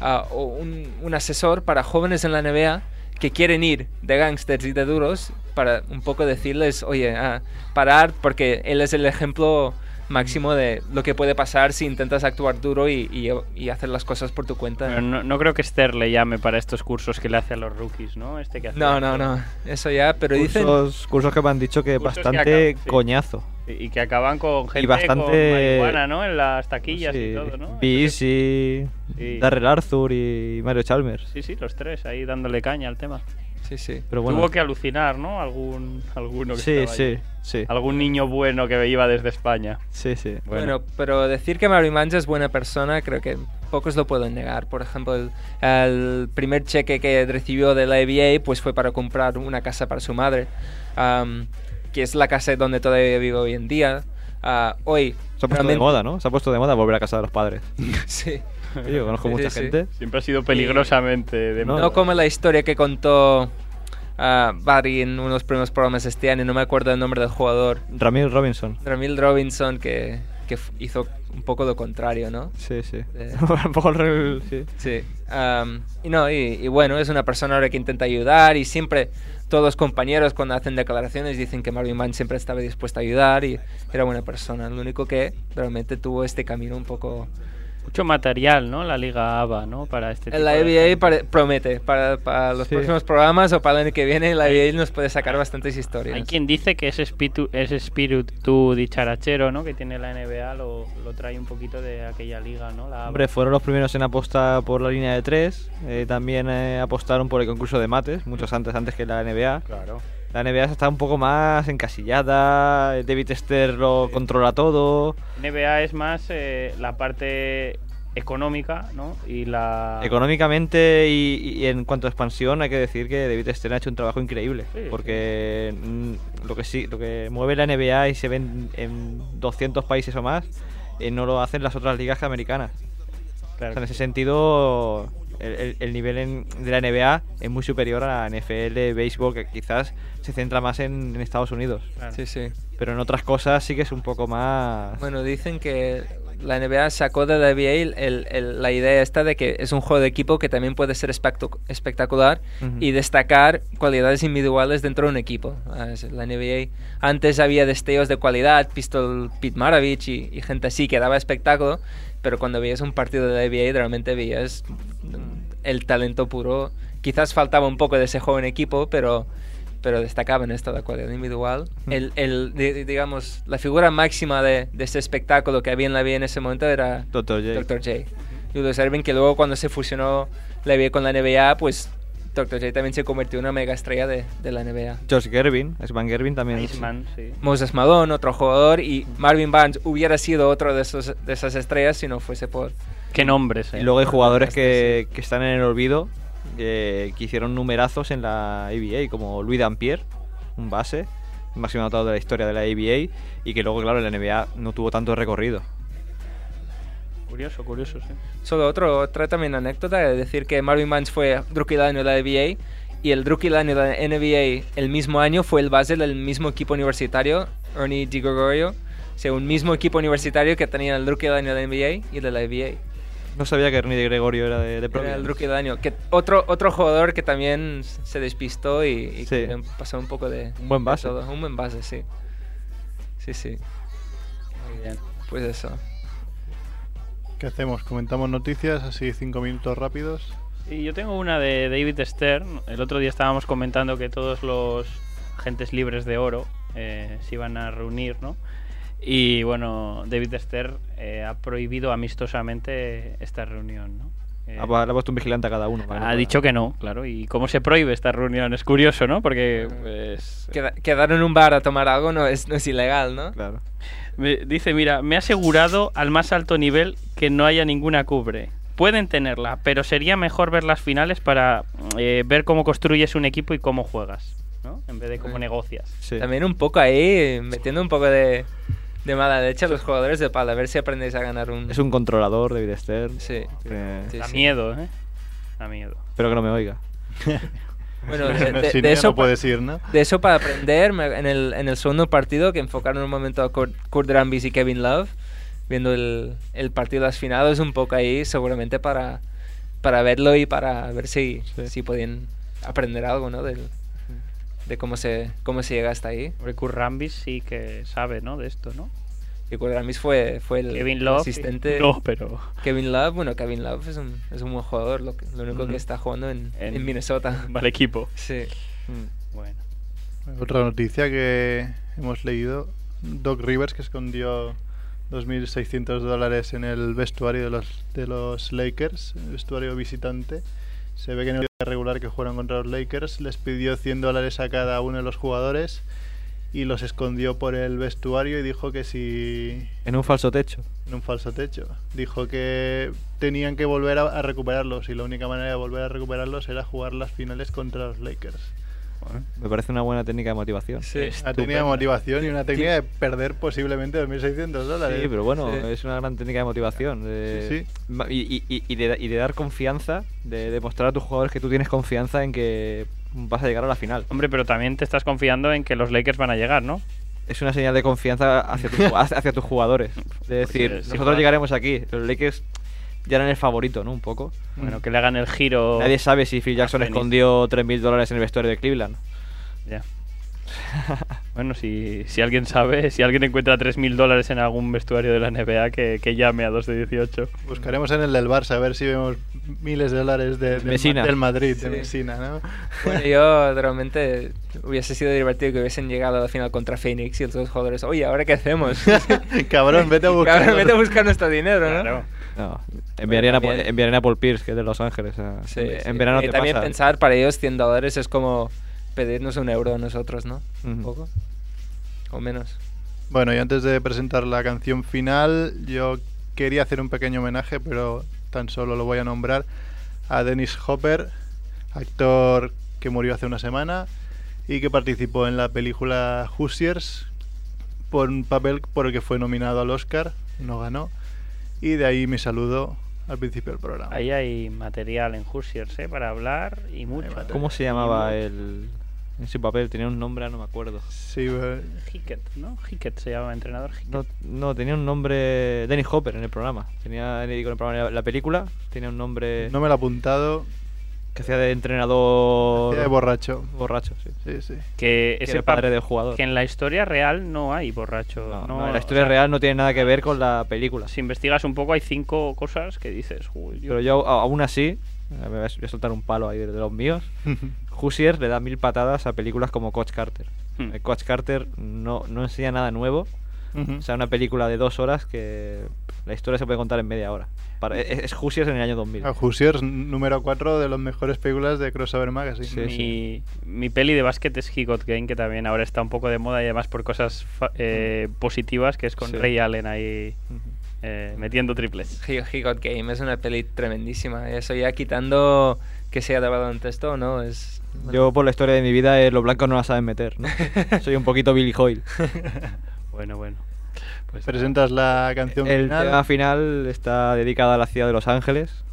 ah, o un, un asesor para jóvenes en la NBA que quieren ir de gangsters y de duros para un poco decirles, oye, ah, parar, porque él es el ejemplo máximo de lo que puede pasar si intentas actuar duro y, y- y hacer las cosas por tu cuenta. Pero no, no creo que Esther le llame para estos cursos que le hace a los rookies, ¿no? Este que hace No, no, no. Eso ya, pero dicen... cursos, cursos que me han dicho que Cursos que bastante acaban, sí. coñazo. Y, y que acaban con gente bastante- con marihuana, ¿no? En las taquillas y Sí, todo, ¿no? Bis y Sí. Darrell Arthur y Mario Chalmers. Sí, sí, los tres ahí dándole caña al tema. Sí, sí. Pero bueno, Tuvo que alucinar, ¿no? Algún, alguno que Sí, estaba sí, allí. sí. Algún niño bueno que iba desde España. Sí, sí. Bueno. pero decir que Marvin Barnes es buena persona, creo que pocos lo pueden negar. Por ejemplo, el, el primer cheque que recibió de la ABA pues fue para comprar una casa para su madre, am, que es la casa donde todavía vive hoy en día. Ah, hoy, Se ha puesto de realmente- moda, ¿no? Se ha puesto de moda volver a casa de los padres. sí. Yo conozco Sí, mucha sí, gente. Siempre ha sido peligrosamente de No, moda. No como la historia que contó ah, Barry en unos primeros programas este año, no me acuerdo el nombre del jugador. Ramil Robinson. Ramil Robinson, que, que hizo un poco lo contrario, ¿no? Sí, sí. Eh, Un poco el rel- sí. Sí. am, y no, y, y bueno, es una persona ahora que intenta ayudar y siempre todos compañeros cuando hacen declaraciones dicen que Marvin Mann siempre estaba dispuesto a ayudar y era buena persona. Lo único que realmente tuvo este camino un poco... Mucho material, ¿no? La Liga ABA, ¿no? Para este tipo La de ABA gente. pare- promete, para, para los Sí. próximos programas o para el año que viene, la ABA nos puede sacar bastantes historias. Hay quien dice que ese espíritu, ese espíritu dicharachero, ¿no? Que tiene la NBA lo, lo trae un poquito de aquella liga, ¿no? La ABA. Hombre, fueron los primeros en apostar por la línea de tres. eh, también eh, apostaron por el concurso de mates, muchos antes, antes que la NBA. Claro. La NBA está un poco más encasillada. David Esther lo controla todo. NBA es más eh, la parte económica, ¿no? Y la... Económicamente y, y en cuanto a expansión, hay que decir que David Stern ha hecho un trabajo increíble. Sí, porque mm, lo que sí, lo que mueve la NBA y se ve en, en 200 países o más, eh, no lo hacen las otras ligas americanas. Claro. O sea, en ese sentido, el, el- el nivel en- de la NBA es muy superior a la NFL, béisbol, que quizás se centra más en, en Estados Unidos. Claro. Sí, sí. Pero en otras cosas sí que es un poco más... Bueno, dicen que la NBA sacó de la NBA el- el- el- la idea esta de que es un juego de equipo que también puede ser espectac- espectacular Ujú. y destacar cualidades individuales dentro de un equipo. Ah, La NBA antes había destellos de cualidad, Pistol Pete Maravich y, y gente así que daba espectáculo, pero cuando veías un partido de NBA realmente veías el talento puro. Quizás faltaba un poco de ese joven equipo, pero pero destacaba en esta la cualidad individual. El, el, di- digamos, la figura máxima de, de este espectáculo que había en la NBA en ese momento era Dr. J. Dr. J. Julius Erving, que luego cuando se fusionó la NBA con la NBA, pues Dr. J también se convirtió en una mega estrella de, de la NBA. Josh Gervin, Van Gervin también. Iceman, sí. Moses Malone, otro jugador, y Marvin Barnes hubiera sido otro de, esos, de esas estrellas si no fuese por... Qué nombres, eh. Y luego hay jugadores que, que están en el olvido, que, que hicieron numerazos en la ABA, como Louis Dampier, un base, máximo anotador de la historia de la ABA, y que luego, claro, en la NBA no tuvo tanto recorrido. Curioso, curioso, sí. Solo otro, otra también anécdota de decir que Marvin Barnes fue rookie del año de la NBA y el rookie del año de la NBA el mismo año fue el base del mismo equipo universitario, Ernie DiGregorio. O sea, un mismo equipo universitario que tenía el rookie del año de la NBA y de la NBA. No sabía que Ernie de Gregorio era de, de Era el rookie del año. Que otro, otro jugador que también se despistó y, y Sí. que pasó un poco de... Un buen base. todo. Un buen base, sí. Sí, sí. Muy bien. Pues eso. ¿Qué hacemos? ¿Comentamos noticias así cinco minutos rápidos? Y yo tengo una de David Stern. El otro día estábamos comentando que todos los agentes libres de oro eh, se iban a reunir, ¿no? Y bueno, David Stern eh, ha prohibido amistosamente esta reunión, ¿no? Eh, Ha, ha puesto un vigilante a cada uno. para ha dicho que no, claro. ¿Y cómo se prohíbe esta reunión? Es curioso, ¿no? Porque pues, Queda- quedar en un bar a tomar algo no es, no es ilegal, ¿no? Claro. Me- dice, mira, me ha asegurado al más alto nivel que no haya ninguna cubre. Pueden tenerla, pero sería mejor ver las finales para eh, ver cómo construyes un equipo y cómo juegas, ¿no? En vez de cómo Sí. negocias. Sí. También un poco ahí, metiendo un poco de, de mala leche a los jugadores de pala, a ver si aprendéis a ganar un... Es un controlador, David Stern. Sí. que- Sí, da sí. miedo, ¿eh? Da miedo. Espero que no me oiga. Bueno, de, de- de eso no ir, ¿no? de eso para aprender, me- en el, en el segundo partido, que enfocaron un momento a Kurt, Kurt Rambis y Kevin Love, viendo el, el partido de las finales un poco ahí, seguramente para, para verlo y para ver si, Sí. si podían aprender algo, ¿no? Del, de cómo se, cómo se llega hasta ahí. Kurt Rambis sí que sabe, ¿no? De esto, ¿no? Y Kurt Rambis fue, fue el, Kevin el Love. asistente. No, pero... Kevin Love, bueno, Kevin Love es un, es un buen jugador, lo, que- lo único que está jugando en, En- en Minnesota. Vale equipo. Sí. Bueno. Otra noticia que hemos leído, Doc Rivers que escondió 2.600 dólares en el vestuario de los, de los Lakers, el vestuario visitante. Se ve que en el regular que jugaron contra los Lakers les pidió 100 dólares a cada uno de los jugadores y los escondió por el vestuario y dijo que si En un falso techo. en un falso techo. Dijo que tenían que volver a, a recuperarlos y la única manera de volver a recuperarlos era jugar las finales contra los Lakers. Me parece una buena técnica de motivación. Sí. Una técnica de motivación y una técnica de perder posiblemente 2.600 dólares. Sí, pero bueno, Sí. es una gran técnica de motivación. de- Sí, ma- Y, y- y- y de, y de dar confianza, de demostrar a tus jugadores que tú tienes confianza en que vas a llegar a la final. Hombre, pero también te estás confiando en que los Lakers van a llegar, ¿no? Es una señal de confianza hacia, tus hacia jugadores. De decir, nosotros llegaremos aquí. Los Lakers ya eran el favorito, ¿no? Un poco. Bueno, que le hagan el giro... Nadie sabe si Phil Jackson escondió 3.000 dólares en el vestuario de Cleveland. Ya. bueno, si, si alguien sabe, si alguien encuentra 3.000 dólares en algún vestuario de la NBA, que, que llame a 2 de 18. Buscaremos en el del Barça a ver si vemos miles de dólares de, del, Messina. Ma- del Madrid, de Sí. Messina, ¿no? Bueno, yo realmente hubiese sido divertido que hubiesen llegado a la final contra Phoenix y los dos jugadores, oye, ¿ahora qué hacemos? Cabrón, vete a buscar. Cabrón, vete a buscar nuestro dinero, ¿no? Claro. No, enviarían, a, también- enviarían a Paul Pierce, que es de Los Ángeles. a- Sí, en, sí. en verano y te también pasa. pensar para ellos 100 dólares es como pedirnos un euro a nosotros, ¿no? Un poco. O menos. Bueno, y antes de presentar la canción final, yo quería hacer un pequeño homenaje, pero tan solo lo voy a nombrar a Dennis Hopper, actor que murió hace una semana y que participó en la película Hoosiers por un papel por el que fue nominado al Oscar, no ganó. Y de ahí mi saludo al principio del programa. Ahí hay material en Hoosiers, ¿eh? Para hablar y mucho. ¿Cómo se llamaba el. En su papel tenía un nombre, no me acuerdo. Sí, eh, Hickett, ¿no? Hickett se llama entrenador Hickett. No, no, tenía un nombre. Dennis Hopper en el programa. Tenía en el programa, la película tenía un nombre. no me lo he apuntado. Que hacía de entrenador. Hacía de borracho. Borracho, sí. Sí, sí. Que era el padre del jugador. Que en la historia real no hay borracho. No, no, no, la o historia sea, real no tiene nada que ver con la película. Si investigas un poco, hay cinco cosas que dices. "Uy, Pero yo, aún así, me voy a soltar un palo ahí de, los míos. Hoosiers le da mil patadas a películas como Coach Carter. Hmm. Eh, Coach Carter no, no enseña nada nuevo. Ujú. O sea, una película de dos horas que la historia se puede contar en media hora. Para- es, es Hoosiers en el año 2000. A Hoosiers, número 4 de las mejores películas de Crossover Magazine. Sí, mi, mi peli de básquet es He Got Game, que también ahora está un poco de moda y además por cosas eh, positivas, que es con Sí. Ray Allen ahí eh, metiendo triples. He, He Got Game es una peli tremendísima. Eso ya quitando que sea de baloncesto, ¿no? Es... Yo, por la historia de mi vida, eh, los blancos no la saben meter. ¿no? Soy un poquito Billy Hoyle. Bueno, bueno. Pues Presentas la canción El final. tema final está dedicado a la ciudad de Los Ángeles.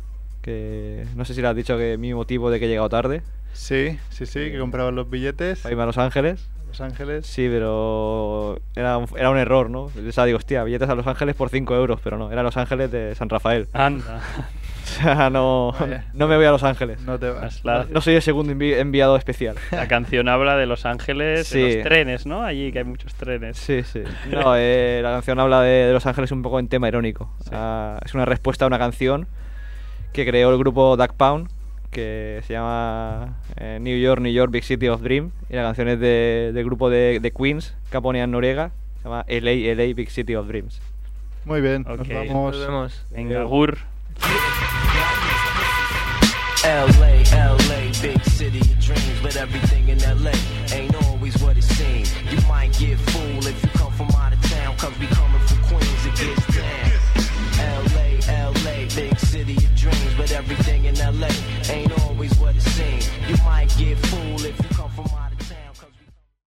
Que no sé si le has dicho que mi motivo de que he llegado tarde. Sí, sí, sí, que compraban los billetes. Para irme a Los Ángeles. Los Ángeles. Sí, pero era un, era un error, ¿no? O sea, digo, hostia, billetes a Los Ángeles por 5 euros, pero no, era Los Ángeles de San Rafael. Anda. O sea, no, Vaya. no me voy a Los Ángeles. No te vas. La, No soy el segundo envi- enviado especial. la canción habla de Los Ángeles, Sí. de los trenes, ¿no? Allí que hay muchos trenes. Sí, sí. No, eh, la canción habla de, de Los Ángeles un poco en tema irónico. Ah, es una respuesta a una canción que creó el grupo Duck Pound, que se llama eh, New York, New York, Big City of Dream. Y la canción es de- del grupo de, de Queens, Caponean Noriega. Se llama LA, LA, Big City of Dreams. Muy bien, nos vamos. Nos vemos. Venga, Gur. LA, LA, big city of dreams, but everything in LA ain't always what it seems. You might get fooled if you come from out of town, cause we coming from Queens, it gets down. LA, LA, big city of dreams, but everything in LA ain't always what it seems. You might get fooled if you